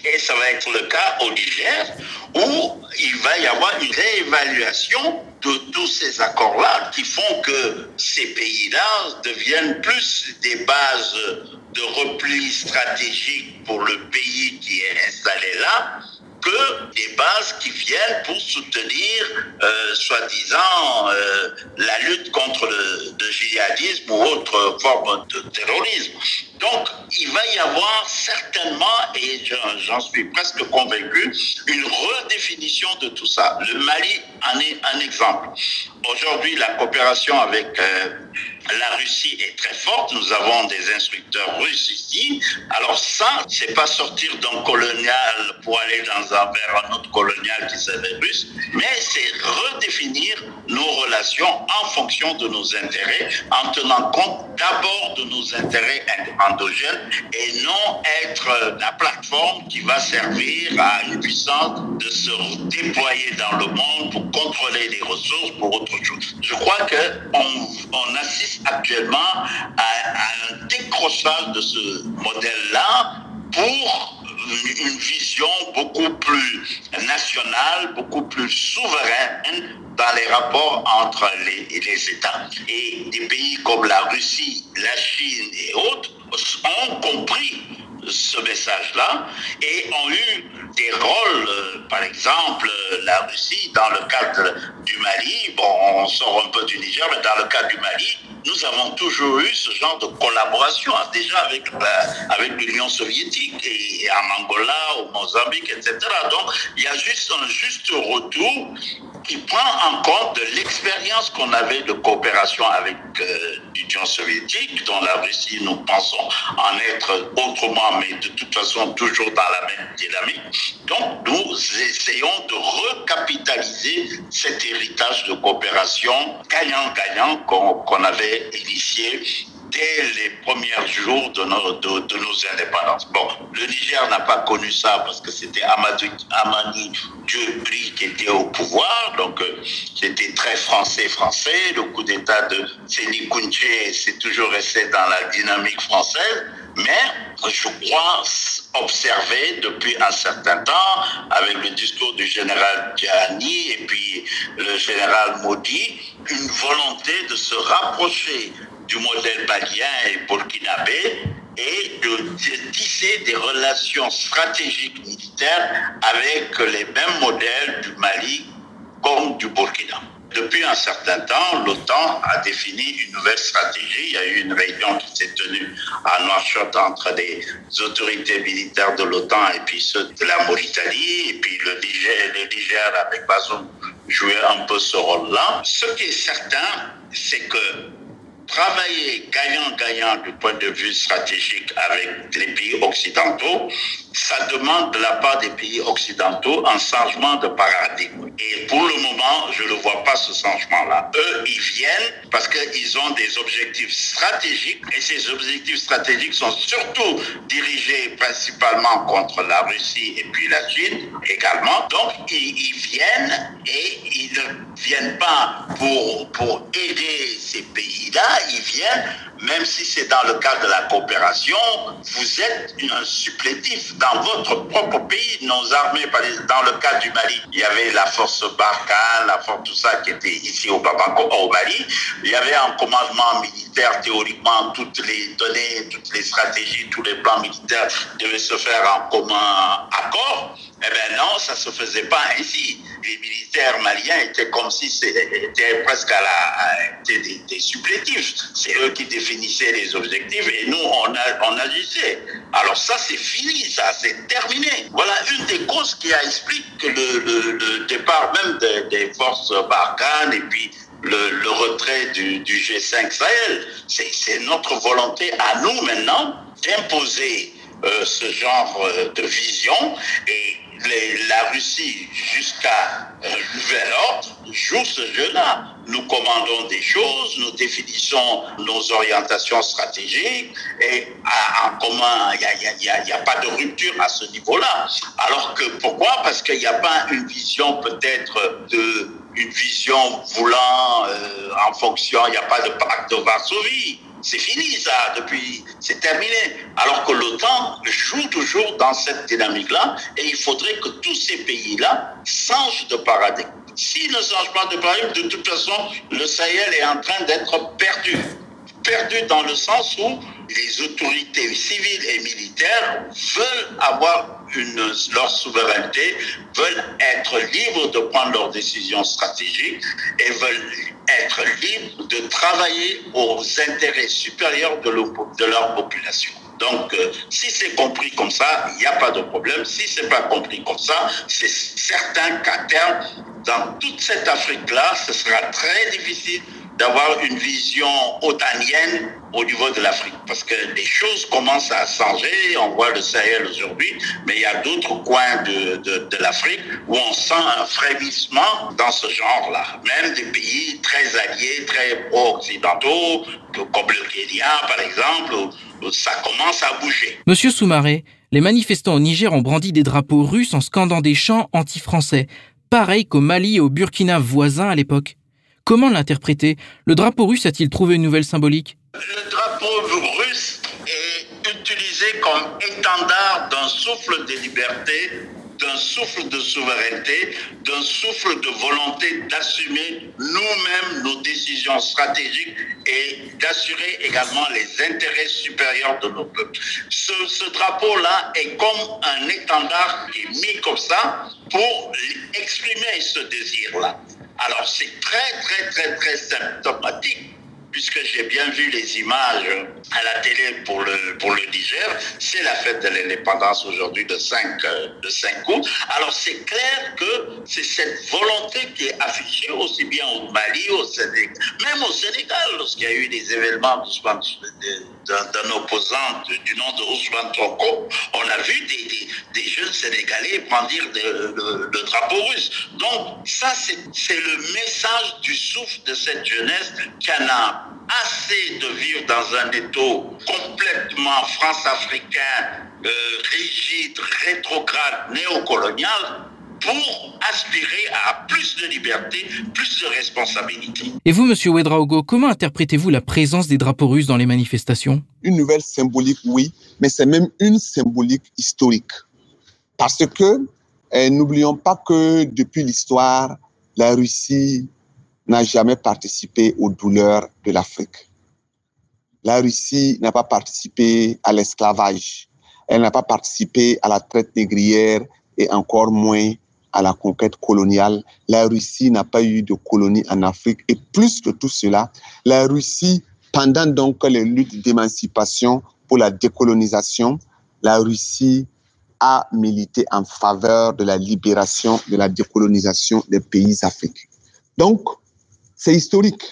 Et ça va être le cas au Niger où il va y avoir une réévaluation de tous ces accords-là qui font que ces pays-là deviennent plus des bases de repli stratégique pour le pays qui est installé là que des bases qui viennent pour soutenir, euh, soi-disant, euh, la lutte contre le, le, djihadisme ou autre forme de terrorisme. Donc, il va y avoir certainement, et j'en suis presque convaincu, une redéfinition de tout ça. Le Mali en est un exemple. Aujourd'hui, la coopération avec euh, la Russie est très forte. Nous avons des instructeurs russes ici. Alors ça, c'est pas sortir d'un colonial pour aller dans un, vers un autre colonial qui serait russe, mais c'est redéfinir nos relations en fonction de nos intérêts, en tenant compte d'abord de nos intérêts et non être la plateforme qui va servir à une puissance de se déployer dans le monde pour contrôler les ressources pour autre chose. Je crois qu'on on assiste actuellement à un décrochage de ce modèle-là pour une vision beaucoup plus nationale, beaucoup plus souveraine dans les rapports entre les, États. Et des pays comme la Russie, la Chine et autres ont compris ce message-là et ont eu des rôles, euh, par exemple, la Russie, dans le cadre du Mali, bon, on sort un peu du Niger, mais dans le cadre du Mali, nous avons toujours eu ce genre de collaboration, déjà avec, avec l'Union soviétique, et en Angola, au Mozambique, etc. Donc, il y a juste un juste retour qui prend en compte de l'expérience qu'on avait de coopération avec euh, l'Union soviétique, dont la Russie, nous pensons en être autrement, mais de toute façon toujours dans la même dynamique. Donc, nous essayons de recapitaliser cet héritage de coopération gagnant-gagnant qu'on qu avait initié dès les premiers jours de nos, de, nos indépendances. Bon, le Niger n'a pas connu ça parce que c'était Amani Dieu-Bri qui était au pouvoir, donc euh, c'était très français-français. Le coup d'État de Séni Kounché, c'est toujours resté dans la dynamique française, mais je crois observer depuis un certain temps, avec le discours du général Tiani et puis le général Modi, une volonté de se rapprocher du modèle malien et burkinabé et de tisser des relations stratégiques militaires avec les mêmes modèles du Mali comme du Burkina. Depuis un certain temps, l'OTAN a défini une nouvelle stratégie. Il y a eu une réunion qui s'est tenue à Nouakchott entre les autorités militaires de l'OTAN et puis ceux de la Mauritanie. Et puis le Niger, le Niger avec Bazoum jouait un peu ce rôle-là. Ce qui est certain, c'est que travailler gagnant-gagnant du point de vue stratégique avec les pays occidentaux, ça demande de la part des pays occidentaux un changement de paradigme. Et pour le moment, je ne vois pas ce changement-là. Eux, ils viennent parce qu'ils ont des objectifs stratégiques et ces objectifs stratégiques sont surtout dirigés principalement contre la Russie et puis la Chine également. Donc, ils, viennent et ils ne viennent pas pour, pour aider ces pays-là, ils viennent même si c'est dans le cadre de la coopération, vous êtes un supplétif votre propre pays. Nos armées, dans le cas du Mali, il y avait la force Barkhane, la force tout ça qui était ici au Bamako, au Mali. Il y avait un commandement militaire, théoriquement, toutes les données, toutes les stratégies, tous les plans militaires devaient se faire en commun accord. Eh bien non, ça se faisait pas ainsi. Les militaires maliens étaient comme si c'était presque à la, des, des supplétifs. C'est eux qui définissaient les objectifs et nous, on, a, on agissait. Alors ça, c'est fini, ça, c'est terminé. Voilà une des causes qui explique le, le, le départ même des forces Barkhane et puis le, le, retrait du, du G5 Sahel. C'est notre volonté à nous maintenant d'imposer euh, ce genre euh, de vision et la Russie, jusqu'à euh, nouvel ordre, joue ce jeu-là. Nous commandons des choses, nous définissons nos orientations stratégiques et en commun, il n'y a, a, pas de rupture à ce niveau-là. Alors que pourquoi? Parce qu'il n'y a pas une vision peut-être de une vision voulant euh, en fonction, il n'y a pas de pacte de Varsovie. C'est fini ça, depuis, c'est terminé. Alors que l'OTAN joue toujours dans cette dynamique-là et il faudrait que tous ces pays-là changent de paradigme. S'ils ne changent pas de paradigme, de toute façon, le Sahel est en train d'être perdu. Perdu dans le sens où les autorités civiles et militaires veulent avoir leur souveraineté, veulent être libres de prendre leurs décisions stratégiques et veulent être libres de travailler aux intérêts supérieurs de, de leur population. Donc, euh, si c'est compris comme ça, il n'y a pas de problème. Si c'est pas compris comme ça, c'est certain qu'à terme, dans toute cette Afrique-là, ce sera très difficile d'avoir une vision otanienne au niveau de l'Afrique. Parce que les choses commencent à changer. On voit le Sahel aujourd'hui, mais il y a d'autres coins de, de, l'Afrique où on sent un frémissement dans ce genre-là. Même des pays très alliés, très pro-occidentaux, comme le Kenya par exemple, ça commence à bouger. Monsieur Soumaré, les manifestants au Niger ont brandi des drapeaux russes en scandant des chants anti-français, pareil qu'au Mali et au Burkina voisins à l'époque. Comment l'interpréter? Le drapeau russe a-t-il trouvé une nouvelle symbolique? Le drapeau russe est utilisé comme étendard d'un souffle de liberté, d'un souffle de souveraineté, d'un souffle de volonté d'assumer nous-mêmes nos décisions stratégiques et d'assurer également les intérêts supérieurs de nos peuples. Ce, ce drapeau-là est comme un étendard qui est mis comme ça pour exprimer ce désir-là. Alors c'est très, très, très, très symptomatique puisque j'ai bien vu les images à la télé pour le, pour le Niger, c'est la fête de l'indépendance aujourd'hui de 5, de 5 août. Alors c'est clair que c'est cette volonté qui est affichée aussi bien au Mali, au Sénégal, même au Sénégal, lorsqu'il y a eu des événements d'un opposant du nom de Ousmane Tronco, on a vu des, des, des jeunes Sénégalais brandir le drapeau russe. Donc ça, c'est le message du souffle de cette jeunesse qui en a assez de vivre dans un étau complètement france-africain, euh, rigide, rétrograde, néocolonial, pour aspirer à plus de liberté, plus de responsabilité. Et vous, Monsieur Ouedraogo, comment interprétez-vous la présence des drapeaux russes dans les manifestations? Une nouvelle symbolique, oui, mais c'est même une symbolique historique. Parce que eh, n'oublions pas que depuis l'histoire, la Russie n'a jamais participé aux douleurs de l'Afrique. La Russie n'a pas participé à l'esclavage. Elle n'a pas participé à la traite négrière et encore moins à la conquête coloniale. La Russie n'a pas eu de colonie en Afrique. Et plus que tout cela, la Russie, pendant donc les luttes d'émancipation pour la décolonisation, la Russie a milité en faveur de la libération, de la décolonisation des pays africains. Donc, c'est historique.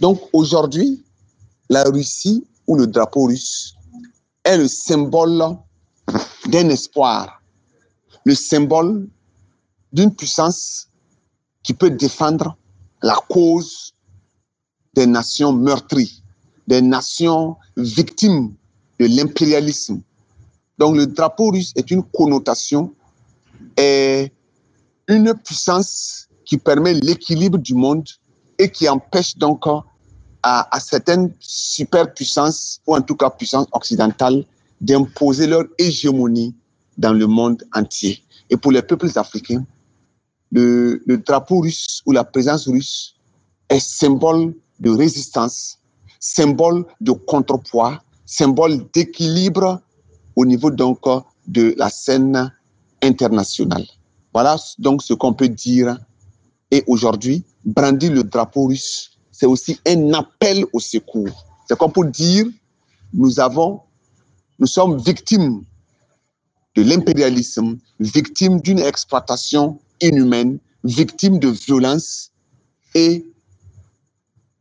Donc, aujourd'hui, la Russie ou le drapeau russe est le symbole d'un espoir, le symbole d'une puissance qui peut défendre la cause des nations meurtries, des nations victimes de l'impérialisme. Donc le drapeau russe est une connotation et une puissance qui permet l'équilibre du monde et qui empêche donc à, à certaines superpuissances, ou en tout cas puissances occidentales, d'imposer leur hégémonie dans le monde entier. Et pour les peuples africains, le, le, drapeau russe ou la présence russe est symbole de résistance, symbole de contrepoids, symbole d'équilibre au niveau donc de la scène internationale. Voilà donc ce qu'on peut dire. Et aujourd'hui, brandir le drapeau russe, c'est aussi un appel au secours. C'est comme pour dire, nous avons, nous sommes victimes de l'impérialisme, victimes d'une exploitation inhumaine, victimes de violence. Et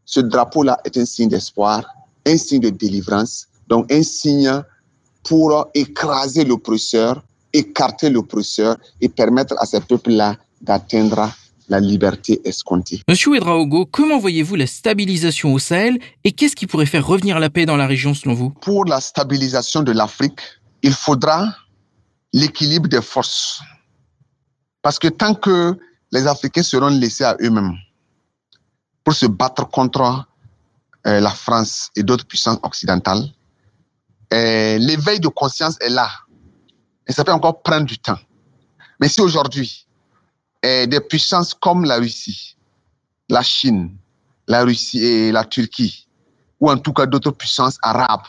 ce drapeau-là est un signe d'espoir, un signe de délivrance, donc un signe pour écraser l'oppresseur, écarter l'oppresseur et permettre à ces peuples-là d'atteindre la liberté escomptée. Monsieur Edraogo, comment voyez-vous la stabilisation au Sahel et qu'est-ce qui pourrait faire revenir la paix dans la région selon vous? Pour la stabilisation de l'Afrique, il faudra l'équilibre des forces. Parce que tant que les Africains seront laissés à eux-mêmes pour se battre contre euh, la France et d'autres puissances occidentales, euh, l'éveil de conscience est là. Et ça peut encore prendre du temps. Mais si aujourd'hui, euh, des puissances comme la Russie, la Chine, la Russie et la Turquie, ou en tout cas d'autres puissances arabes,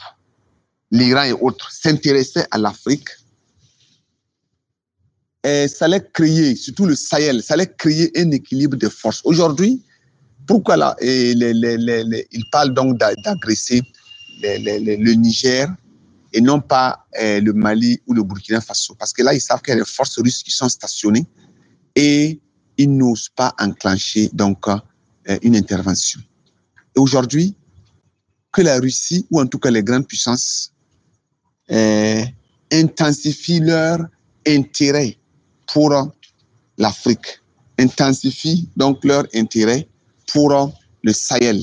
l'Iran et autres, s'intéressaient à l'Afrique, et ça allait créer, surtout le Sahel, ça allait créer un équilibre de forces. Aujourd'hui, pourquoi là, et les, donc d'agresser le Niger et non pas euh, le Mali ou le Burkina Faso. Parce que là, ils savent qu'il y a des forces russes qui sont stationnées et ils n'osent pas enclencher donc euh, une intervention. Et aujourd'hui, que la Russie, ou en tout cas les grandes puissances, euh, intensifient leur intérêt pour l'Afrique, intensifient donc leur intérêt pour le Sahel.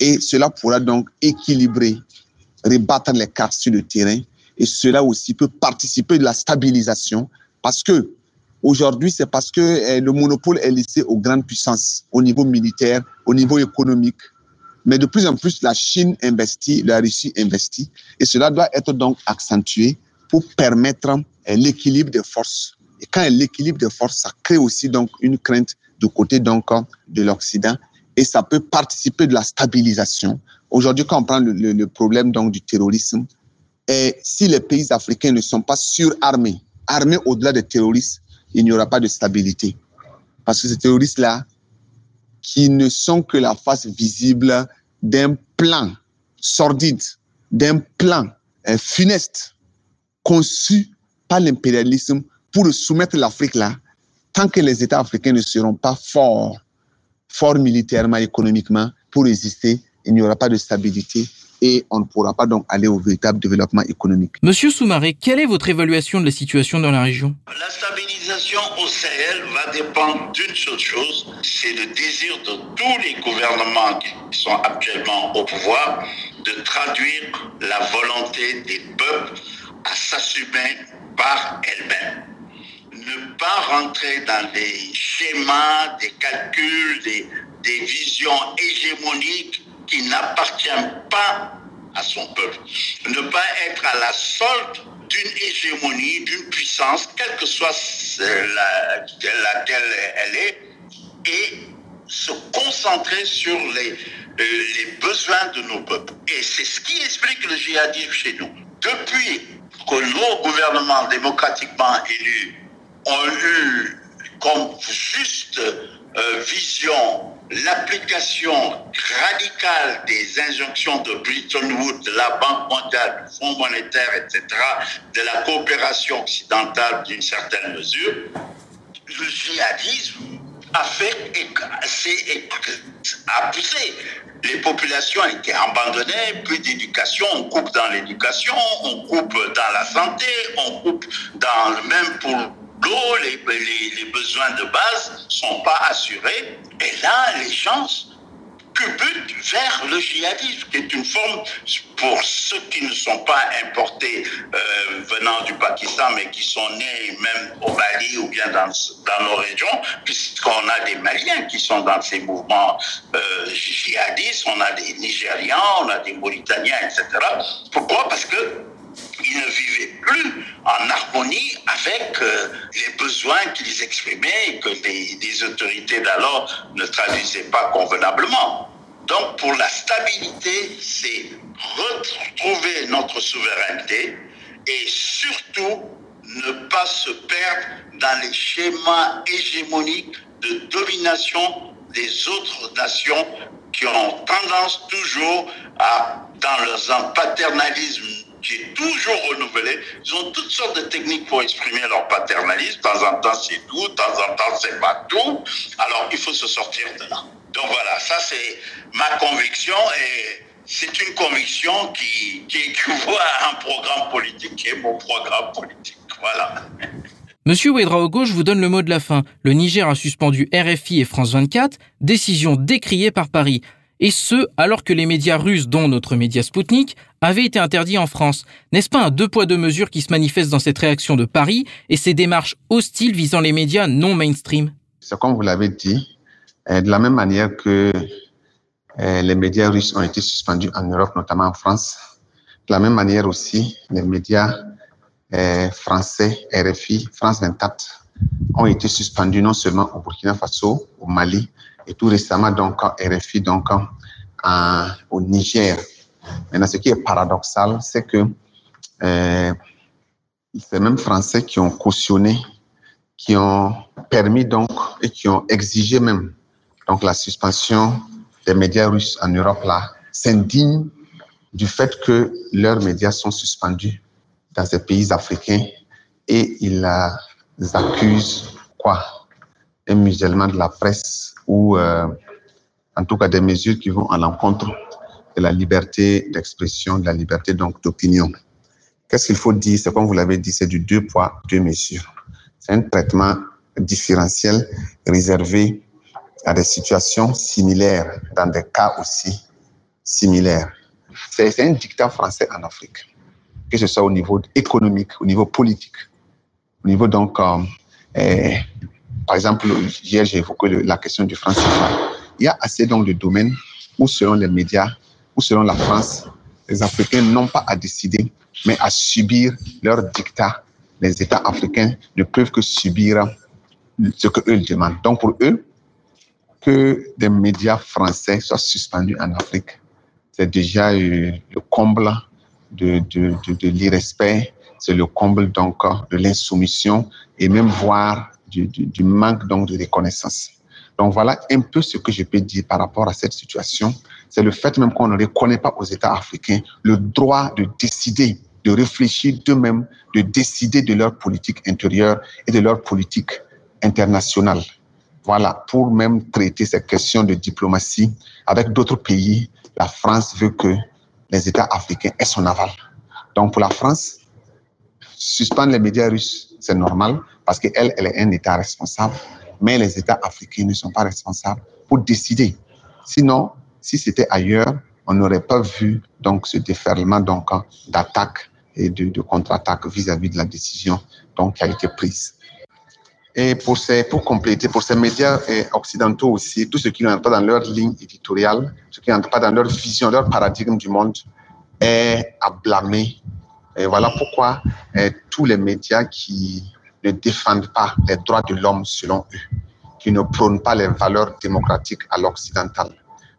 Et cela pourra donc équilibrer rebattre les cartes sur le terrain et cela aussi peut participer de la stabilisation parce que aujourd'hui c'est parce que eh, le monopole est laissé aux grandes puissances au niveau militaire, au niveau économique. Mais de plus en plus la Chine investit, la Russie investit et cela doit être donc accentué pour permettre eh, l'équilibre des forces. Et quand l'équilibre des forces, ça crée aussi donc une crainte du côté donc de l'Occident et ça peut participer de la stabilisation Aujourd'hui, quand on prend le, problème donc du terrorisme, et si les pays africains ne sont pas surarmés, armés au-delà des terroristes, il n'y aura pas de stabilité. Parce que ces terroristes-là, qui ne sont que la face visible d'un plan sordide, d'un plan euh, funeste, conçu par l'impérialisme pour soumettre l'Afrique là, tant que les États africains ne seront pas forts, forts militairement, économiquement, pour résister, il n'y aura pas de stabilité et on ne pourra pas donc aller au véritable développement économique. Monsieur Soumaré, quelle est votre évaluation de la situation dans la région? La stabilisation au Sahel va dépendre d'une seule chose, c'est le désir de tous les gouvernements qui sont actuellement au pouvoir de traduire la volonté des peuples à s'assumer par elles-mêmes. Ne pas rentrer dans des schémas, des calculs, des, des visions hégémoniques qui n'appartiennent pas à son peuple. Ne pas être à la solde d'une hégémonie, d'une puissance, quelle que soit la, laquelle elle est, et se concentrer sur les, euh, les besoins de nos peuples. Et c'est ce qui explique le djihadisme chez nous. Depuis que nos gouvernements démocratiquement élus ont eu comme juste euh, vision l'application radicale des injonctions de Bretton Woods, de la Banque mondiale, du Fonds monétaire, etc., de la coopération occidentale d'une certaine mesure, le djihadisme a fait, poussé. Les populations étaient abandonnées, plus d'éducation, on coupe dans l'éducation, on coupe dans la santé, on coupe dans même pour l'eau, les, besoins de base sont pas assurés. Et là, les gens cubutent vers le djihadisme, qui est une forme, pour ceux qui ne sont pas importés euh, venant du Pakistan, mais qui sont nés même au Mali ou bien dans, dans nos régions, puisqu'on a des Maliens qui sont dans ces mouvements euh, djihadistes, on a des Nigérians, on a des Mauritaniens, etc. Pourquoi? Parce que ils ne vivaient plus en harmonie avec euh, les besoins qu'ils exprimaient et que les, autorités d'alors ne traduisaient pas convenablement. Donc pour la stabilité, c'est retrouver notre souveraineté et surtout ne pas se perdre dans les schémas hégémoniques de domination des autres nations qui ont tendance toujours à, dans leur paternalisme qui est toujours renouvelé. Ils ont toutes sortes de techniques pour exprimer leur paternalisme. De temps en temps, c'est tout, de temps en temps, c'est pas tout. Alors, il faut se sortir de là. Donc voilà, ça c'est ma conviction et c'est une conviction qui, qui équivaut à un programme politique qui est mon programme politique. Voilà. Monsieur Ouedraogo, je vous donne le mot de la fin. Le Niger a suspendu RFI et France 24, décision décriée par Paris et ce, alors que les médias russes, dont notre média Sputnik, avaient été interdits en France. N'est-ce pas un deux poids deux mesures qui se manifeste dans cette réaction de Paris et ces démarches hostiles visant les médias non mainstream? C'est comme vous l'avez dit, euh, de la même manière que euh, les médias russes ont été suspendus en Europe, notamment en France, de la même manière aussi, les médias euh, français, RFI, France 24, ont été suspendus non seulement au Burkina Faso, au Mali, et tout récemment, donc, RFI, donc, au Niger. Maintenant, ce qui est paradoxal, c'est que euh, ces mêmes Français qui ont cautionné, qui ont permis donc et qui ont exigé même donc la suspension des médias russes en Europe là, s'indignent du fait que leurs médias sont suspendus dans ces pays africains et ils accusent quoi Un musulman de la presse ou euh, en tout cas des mesures qui vont à l'encontre de la liberté d'expression, de la liberté donc d'opinion. Qu'est-ce qu'il faut dire? C'est comme vous l'avez dit, c'est du deux poids, deux mesures. C'est un traitement différentiel réservé à des situations similaires, dans des cas aussi similaires. C'est un dictat français en Afrique, que ce soit au niveau économique, au niveau politique, au niveau donc euh, eh, par exemple, hier, j'ai évoqué la question du franc. Il y a assez donc de domaines où, selon les médias, ou selon la France, les Africains n'ont pas à décider, mais à subir leurs dictats. Les États africains ne peuvent que subir ce qu'eux demandent. Donc, pour eux, que des médias français soient suspendus en Afrique, c'est déjà euh, le comble de, l'irrespect, c'est le comble donc de l'insoumission et même voir du, manque donc de reconnaissance. Donc voilà un peu ce que je peux dire par rapport à cette situation. C'est le fait même qu'on ne reconnaît pas aux États africains le droit de décider, de réfléchir d'eux-mêmes, de décider de leur politique intérieure et de leur politique internationale. Voilà, pour même traiter ces questions de diplomatie avec d'autres pays, la France veut que les États africains aient son aval. Donc pour la France, suspendre les médias russes, c'est normal parce qu'elle, elle est un État responsable, mais les États africains ne sont pas responsables pour décider. Sinon, si c'était ailleurs, on n'aurait pas vu donc ce déferlement donc d'attaques et de, contre-attaques vis-à-vis de la décision donc qui a été prise. Et pour, ces, pour compléter, pour ces médias eh, occidentaux aussi, tout ce qui n'entre pas dans leur ligne éditoriale, ce qui n'entre pas dans leur vision, leur paradigme du monde, est à blâmer. Et voilà pourquoi eh, tous les médias qui ne défendent pas les droits de l'homme selon eux, qui ne prônent pas les valeurs démocratiques à l'occidental,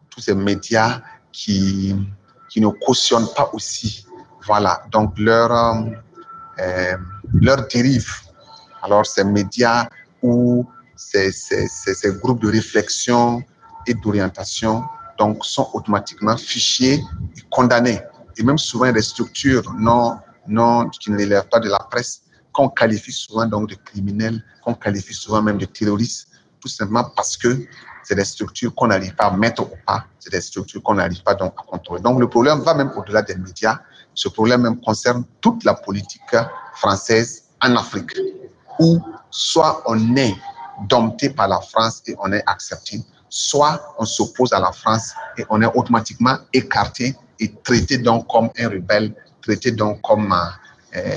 tous ces médias qui, qui ne cautionnent pas aussi, voilà, donc leur, euh, leur dérive alors, ces médias ou ces, ces, ces, groupes de réflexion et d'orientation donc, sont automatiquement fichés et condamnés. Et même souvent, des structures non, non, qui ne relèvent pas de la presse, qu'on qualifie souvent donc de criminels, qu'on qualifie souvent même de terroristes, tout simplement parce que c'est des structures qu'on n'arrive pas à mettre au pas, c'est des structures qu'on n'arrive pas donc à contrôler. Donc le problème va même au-delà des médias, ce problème même concerne toute la politique française en Afrique où soit on est dompté par la France et on est accepté, soit on s'oppose à la France et on est automatiquement écarté et traité donc comme un rebelle, traité donc comme euh,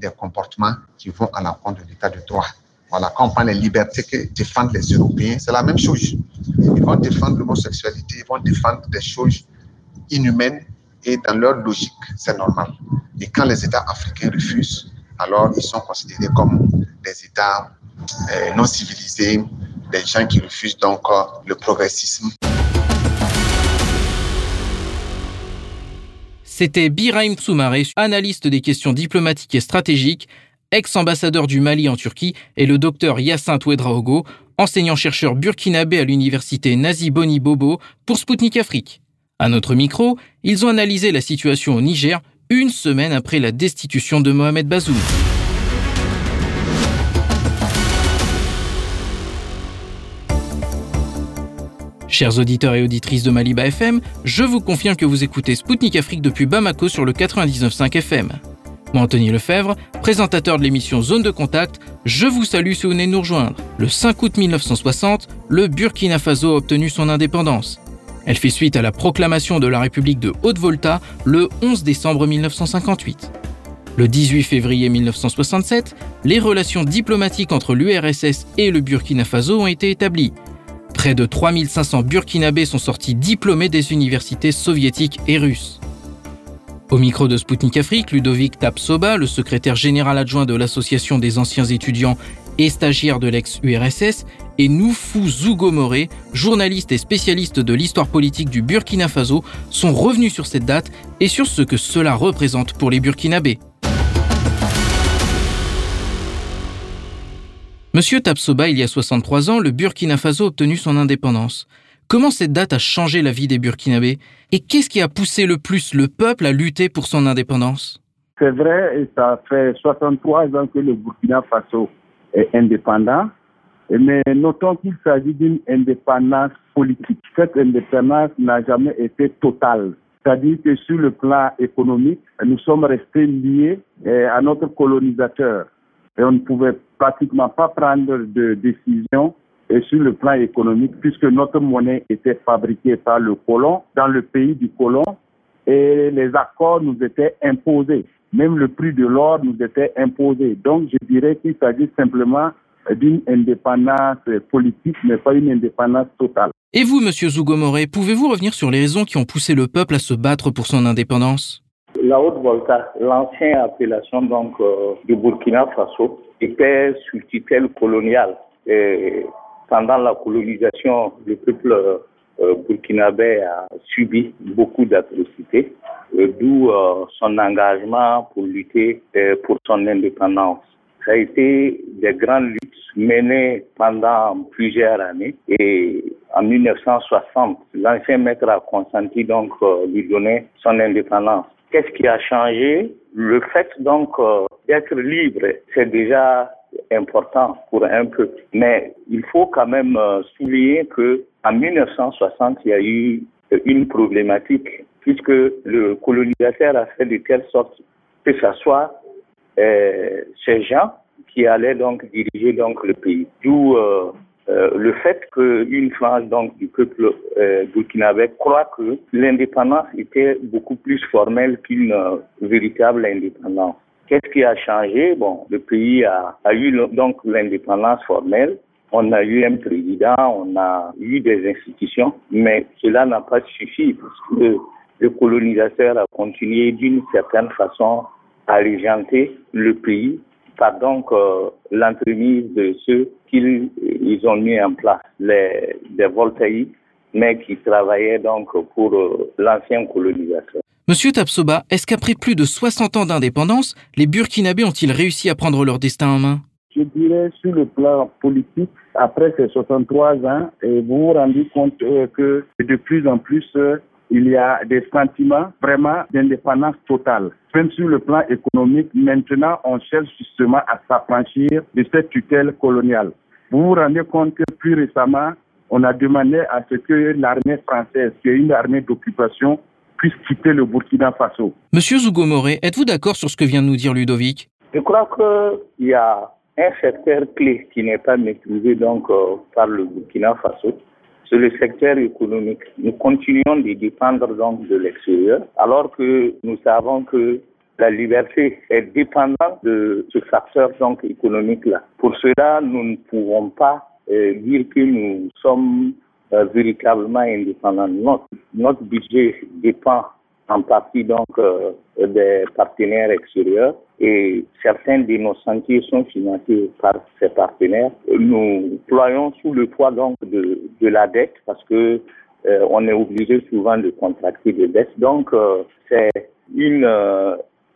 des comportements qui vont à l'encontre de l'état de droit. Voilà, quand on prend les libertés que défendent les Européens, c'est la même chose. Ils vont défendre l'homosexualité, ils vont défendre des choses inhumaines et dans leur logique, c'est normal. Et quand les États africains refusent, alors ils sont considérés comme des États euh, non civilisés, des gens qui refusent donc euh, le progressisme. C'était Biraim Soumaré, analyste des questions diplomatiques et stratégiques, ex-ambassadeur du Mali en Turquie, et le docteur Yacinthe Ouedraogo, enseignant-chercheur burkinabé à l'université Nazi Boni Bobo pour Spoutnik Afrique. À notre micro, ils ont analysé la situation au Niger une semaine après la destitution de Mohamed Bazoum. Chers auditeurs et auditrices de Maliba FM, je vous confirme que vous écoutez Spoutnik Afrique depuis Bamako sur le 99.5 FM. Moi, Anthony Lefebvre, présentateur de l'émission Zone de Contact, je vous salue si vous venez nous rejoindre. Le 5 août 1960, le Burkina Faso a obtenu son indépendance. Elle fait suite à la proclamation de la République de Haute-Volta le 11 décembre 1958. Le 18 février 1967, les relations diplomatiques entre l'URSS et le Burkina Faso ont été établies. Près de 3500 Burkinabés sont sortis diplômés des universités soviétiques et russes. Au micro de Sputnik Afrique, Ludovic Tapsoba, le secrétaire général adjoint de l'Association des anciens étudiants et stagiaire de l'ex-URSS, et Noufou Zougomoré, journaliste et spécialiste de l'histoire politique du Burkina Faso, sont revenus sur cette date et sur ce que cela représente pour les Burkinabés. Monsieur Tapsoba, il y a 63 ans, le Burkina Faso a obtenu son indépendance. Comment cette date a changé la vie des Burkinabés? Et qu'est-ce qui a poussé le plus le peuple à lutter pour son indépendance? C'est vrai, ça fait 63 ans que le Burkina Faso indépendant, mais notons qu'il s'agit d'une indépendance politique. Cette indépendance n'a jamais été totale. C'est-à-dire que sur le plan économique, nous sommes restés liés eh, à notre colonisateur et on ne pouvait pratiquement pas prendre de décision sur le plan économique puisque notre monnaie était fabriquée par le colon dans le pays du colon et les accords nous étaient imposés. Même le prix de l'or nous était imposé. Donc, je dirais qu'il s'agit simplement d'une indépendance politique, mais pas une indépendance totale. Et vous, Monsieur Zougomoré, pouvez-vous revenir sur les raisons qui ont poussé le peuple à se battre pour son indépendance? La Haute-Volta, l'ancienne appellation donc euh, du Burkina Faso, était sous tutelle coloniale. Et pendant la colonisation, le peuple euh, burkinabé a subi beaucoup d'atrocités. Euh, d'où euh, son engagement pour lutter pour son indépendance. Ça a été des grandes luttes menées pendant plusieurs années et en 1960, l'ancien maître a consenti donc lui donner son indépendance. Qu'est-ce qui a changé? Le fait donc d'être libre, c'est déjà important pour un peuple. Mais il faut quand même souligner que en 1960, il y a eu une problématique puisque le colonisateur a fait de telle sorte que ce soit euh, ces gens qui allaient donc diriger donc le pays. D'où euh, le fait qu'une frange donc du peuple euh, burkinabé croit que l'indépendance était beaucoup plus formelle qu'une euh, véritable indépendance. Qu'est-ce qui a changé? Bon, le pays a, a eu donc l'indépendance formelle. On a eu un président, on a eu des institutions, mais cela n'a pas suffi parce que le colonisateur a continué d'une certaine façon à régenter le pays par donc euh, l'entremise de ceux qu'ils ils ont mis en place, les, des voltaïques, mais qui travaillaient donc pour euh, l'ancien colonisateur. Monsieur Tapsoba, est-ce qu'après plus de 60 ans d'indépendance, les Burkinabés ont-ils réussi à prendre leur destin en main? Je dirais sur le plan politique, après ces 63 ans, et vous vous rendez compte euh, que de plus en plus, euh, il y a des sentiments vraiment d'indépendance totale. Même sur le plan économique, maintenant, on cherche justement à s'affranchir de cette tutelle coloniale. Vous vous rendez compte que plus récemment, on a demandé à ce que l'armée française, qui est une armée d'occupation, puisse quitter le Burkina Faso. Monsieur Zougomoré, êtes-vous d'accord sur ce que vient de nous dire Ludovic? Je crois qu'il y a un secteur clé qui n'est pas maîtrisé donc euh, par le Burkina Faso, c'est le secteur économique. Nous continuons de dépendre donc de l'extérieur, alors que nous savons que la liberté est dépendante de ce facteur donc économique-là. Pour cela, nous ne pouvons pas euh, dire que nous sommes euh, véritablement indépendants. Notre budget dépend en partie donc euh, des partenaires extérieurs et certains de nos sentiers sont financés par ces partenaires. Nous ployons sous le poids donc de, la dette parce que euh, on est obligé souvent de contracter des dettes. Donc euh, c'est une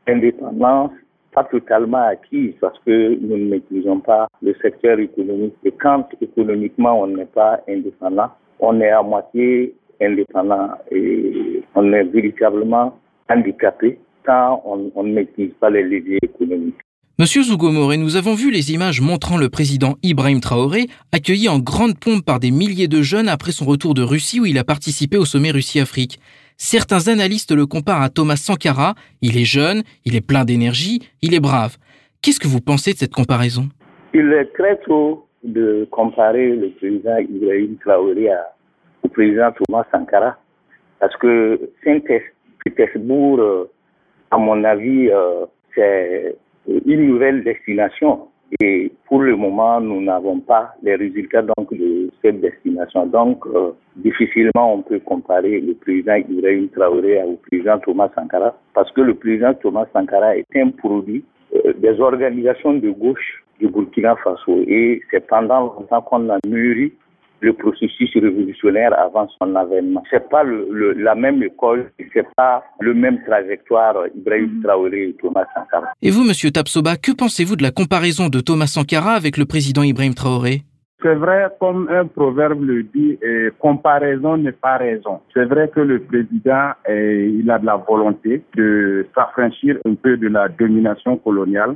indépendance pas totalement acquise parce que nous ne maîtrisons pas le secteur économique. Et quand économiquement on n'est pas indépendant, on est à moitié indépendant et on est véritablement handicapé quand on, on ne maîtrise pas les leviers économiques. Monsieur Zougomoré, nous avons vu les images montrant le président Ibrahim Traoré accueilli en grande pompe par des milliers de jeunes après son retour de Russie où il a participé au sommet Russie-Afrique. Certains analystes le comparent à Thomas Sankara. Il est jeune, il est plein d'énergie, il est brave. Qu'est-ce que vous pensez de cette comparaison? Il est très tôt de comparer le président Ibrahim Traoré à, au président Thomas Sankara parce que Saint-Pétersbourg, euh, à mon avis, euh, c'est une nouvelle destination. Et pour le moment, nous n'avons pas les résultats donc de cette destination. Donc, euh, difficilement on peut comparer le président Ibrahim Traoré au président Thomas Sankara, parce que le président Thomas Sankara est un produit des organisations de gauche du Burkina Faso. Et c'est pendant longtemps qu'on a mûri le processus révolutionnaire avant son avènement. C'est pas le, le, la même école, c'est pas le même trajectoire Ibrahim Traoré et Thomas Sankara. Et vous, monsieur Tapsoba, que pensez-vous de la comparaison de Thomas Sankara avec le président Ibrahim Traoré? C'est vrai, comme un proverbe le dit, eh, comparaison n'est pas raison. C'est vrai que le président, eh, il a de la volonté de s'affranchir un peu de la domination coloniale.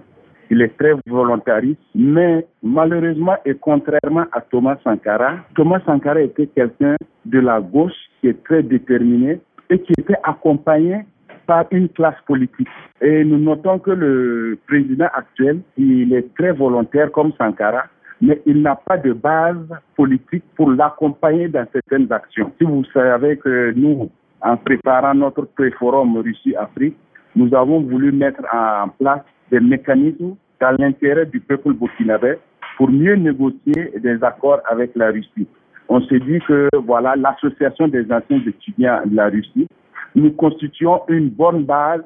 Il est très volontariste, mais malheureusement et contrairement à Thomas Sankara, Thomas Sankara était quelqu'un de la gauche qui est très déterminé et qui était accompagné par une classe politique. Et nous notons que le président actuel, il est très volontaire comme Sankara, mais il n'a pas de base politique pour l'accompagner dans certaines actions. Si vous savez que nous, en préparant notre pré-forum Russie-Afrique, nous avons voulu mettre en place des mécanismes dans l'intérêt du peuple burkinabé pour mieux négocier des accords avec la Russie. On s'est dit que voilà l'association des anciens étudiants de la Russie, nous constituons une bonne base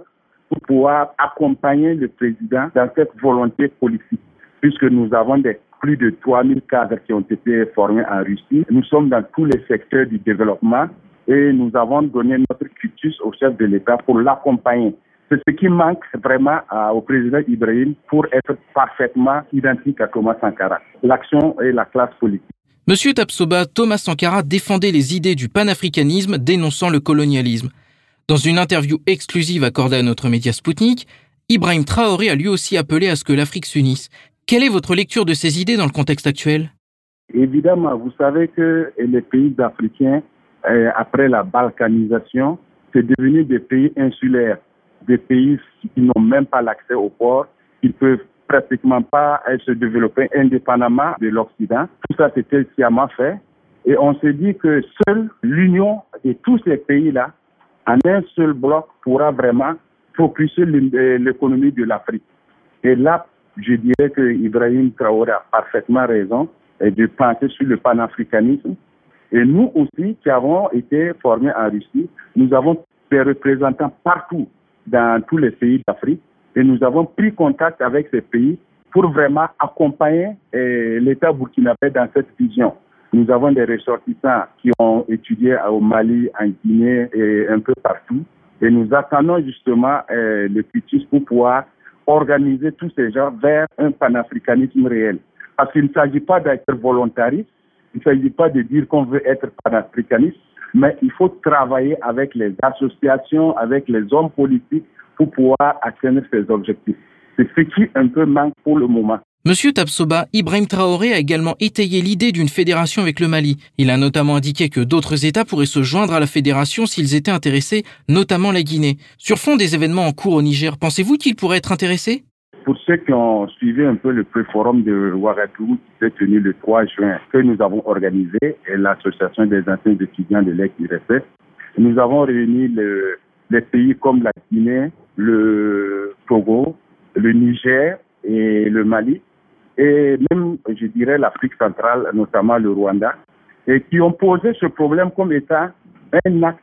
pour pouvoir accompagner le président dans cette volonté politique, puisque nous avons des, plus de 3000 cadres qui ont été formés en Russie. Nous sommes dans tous les secteurs du développement et nous avons donné notre cutus au chef de l'État pour l'accompagner. C'est ce qui manque vraiment à, au président Ibrahim pour être parfaitement identique à Thomas Sankara, l'action et la classe politique. Monsieur Tapsoba, Thomas Sankara défendait les idées du panafricanisme dénonçant le colonialisme. Dans une interview exclusive accordée à notre média Spoutnik, Ibrahim Traoré a lui aussi appelé à ce que l'Afrique s'unisse. Quelle est votre lecture de ces idées dans le contexte actuel? Évidemment, vous savez que les pays africains, euh, après la balkanisation, c'est devenu des pays insulaires, des pays qui n'ont même pas l'accès au port, qui peuvent pratiquement pas se développer indépendamment de l'Occident. Tout ça, c'était sciemment fait. Et on se dit que seule l'union de tous ces pays-là, en un seul bloc, pourra vraiment focuser euh, l'économie de l'Afrique. Et là, je dirais que Ibrahim Traoré a parfaitement raison de penser sur le panafricanisme. Et nous aussi, qui avons été formés en Russie, nous avons des représentants partout dans tous les pays d'Afrique et nous avons pris contact avec ces pays pour vraiment accompagner eh, l'État burkinabé dans cette vision. Nous avons des ressortissants qui ont étudié au Mali, en Guinée et un peu partout. Et nous attendons justement eh, le cutis pour pouvoir organiser tous ces gens vers un panafricanisme réel. Parce qu'il ne s'agit pas d'être volontariste, il ne s'agit pas de dire qu'on veut être panafricaniste, mais il faut travailler avec les associations, avec les hommes politiques pour pouvoir atteindre ces objectifs. C'est ce qui un peu manque pour le moment. Monsieur Tapsoba, Ibrahim Traoré a également étayé l'idée d'une fédération avec le Mali. Il a notamment indiqué que d'autres États pourraient se joindre à la fédération s'ils étaient intéressés, notamment la Guinée. Sur fond des événements en cours au Niger, pensez-vous qu'ils pourraient être intéressés? Pour ceux qui ont suivi un peu le pré-forum de Ouagadougou qui s'est tenu le 3 juin, que nous avons organisé, et l'association des anciens étudiants de l'EC-IRSF, nous avons réuni les pays comme la Guinée, le Togo, le Niger et le Mali et même, je dirais, l'Afrique centrale, notamment le Rwanda, et qui ont posé ce problème comme étant un acte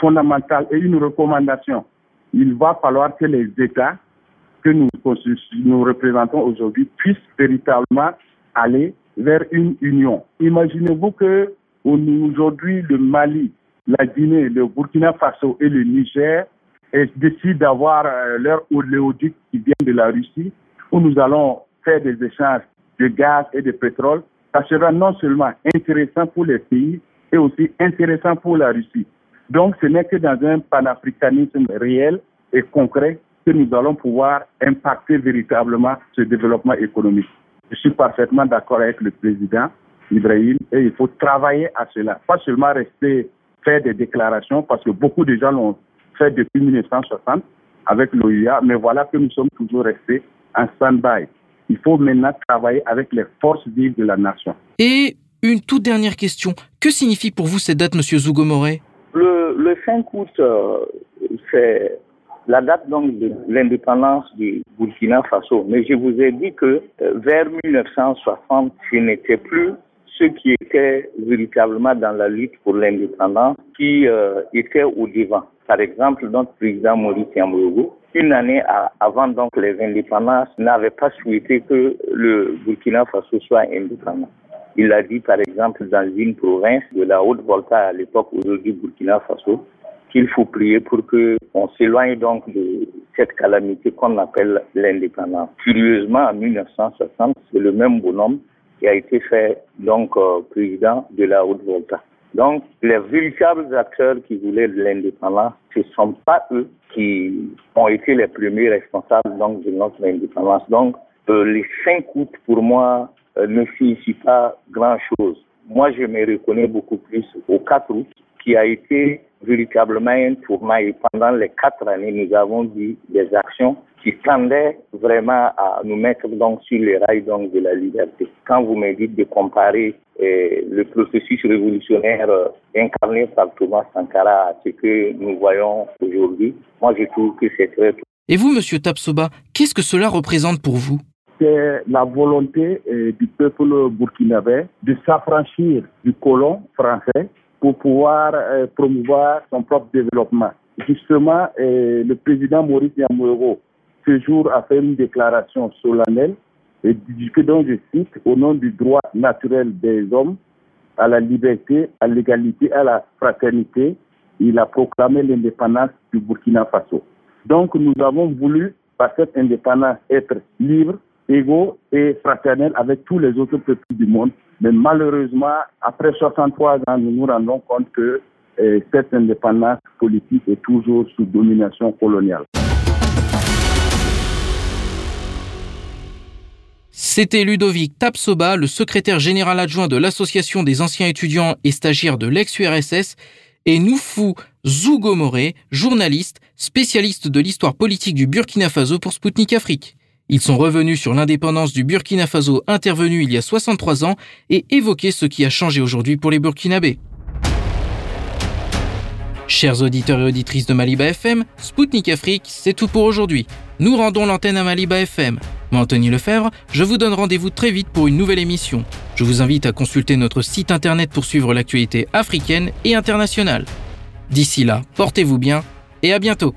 fondamental et une recommandation. Il va falloir que les États que nous, représentons aujourd'hui puissent véritablement aller vers une union. Imaginez-vous que aujourd'hui le Mali, la Guinée, le Burkina Faso et le Niger décident d'avoir euh, leur oléoduc qui vient de la Russie, où nous allons faire des échanges de gaz et de pétrole, ça sera non seulement intéressant pour les pays, et aussi intéressant pour la Russie. Donc, ce n'est que dans un panafricanisme réel et concret que nous allons pouvoir impacter véritablement ce développement économique. Je suis parfaitement d'accord avec le président Ibrahim et il faut travailler à cela. Pas seulement rester faire des déclarations parce que beaucoup de gens l'ont fait depuis 1960 avec l'OIA, mais voilà que nous sommes toujours restés en stand-by. Il faut maintenant travailler avec les forces vives de la nation. Et une toute dernière question. Que signifie pour vous cette date, Monsieur Zougomoré le, le 5 août, euh, c'est la date donc de l'indépendance du Burkina Faso. Mais je vous ai dit que euh, vers 1960, ce n'était plus ceux qui étaient véritablement dans la lutte pour l'indépendance qui euh, étaient au devant. Par exemple, notre président Maurice Yambogo, une année avant donc les indépendances, n'avait pas souhaité que le Burkina Faso soit indépendant. Il a dit par exemple dans une province de la Haute-Volta à l'époque aujourd'hui Burkina Faso qu'il faut prier pour que on s'éloigne donc de cette calamité qu'on appelle l'indépendance. Curieusement, en 1960, c'est le même bonhomme qui a été fait donc euh, président de la Haute-Volta. Donc, les véritables acteurs qui voulaient de l'indépendance, ce ne sont pas eux qui ont été les premiers responsables donc, de notre indépendance. Donc, euh, les 5 août, pour moi, euh, ne signifient pas grand-chose. Moi, je me reconnais beaucoup plus au 4 août, qui a été véritablement un tournant. Et pendant les quatre années, nous avons vu des actions qui tendaient vraiment à nous mettre donc sur les rails donc de la liberté. Quand vous me dites de comparer eh, le processus révolutionnaire euh, incarné par Thomas Sankara à ce que nous voyons aujourd'hui, moi je trouve que c'est très Et vous, Monsieur Tapsoba, qu'est-ce que cela représente pour vous? C'est la volonté eh, du peuple burkinabé de s'affranchir du colon français pour pouvoir eh, promouvoir son propre développement. Justement, le président Maurice Yamouero ce jour a fait une déclaration solennelle et que dont je cite au nom du droit naturel des hommes à la liberté, à l'égalité, à la fraternité, il a proclamé l'indépendance du Burkina Faso. Donc nous avons voulu, par cette indépendance, être libres, égaux et fraternels avec tous les autres peuples du monde. Mais malheureusement, après 63 ans, nous nous rendons compte que eh, cette indépendance politique est toujours sous domination coloniale. C'était Ludovic Tapsoba, le secrétaire général adjoint de l'Association des anciens étudiants et stagiaires de l'ex-URSS, et Noufou Zougomoré, journaliste, spécialiste de l'histoire politique du Burkina Faso pour Spoutnik Afrique. Ils sont revenus sur l'indépendance du Burkina Faso intervenue il y a 63 ans et évoqué ce qui a changé aujourd'hui pour les Burkinabés. Chers auditeurs et auditrices de Maliba FM, Spoutnik Afrique, c'est tout pour aujourd'hui. Nous rendons l'antenne à Maliba FM. Moi, Anthony Lefebvre, je vous donne rendez-vous très vite pour une nouvelle émission. Je vous invite à consulter notre site internet pour suivre l'actualité africaine et internationale. D'ici là, portez-vous bien et à bientôt.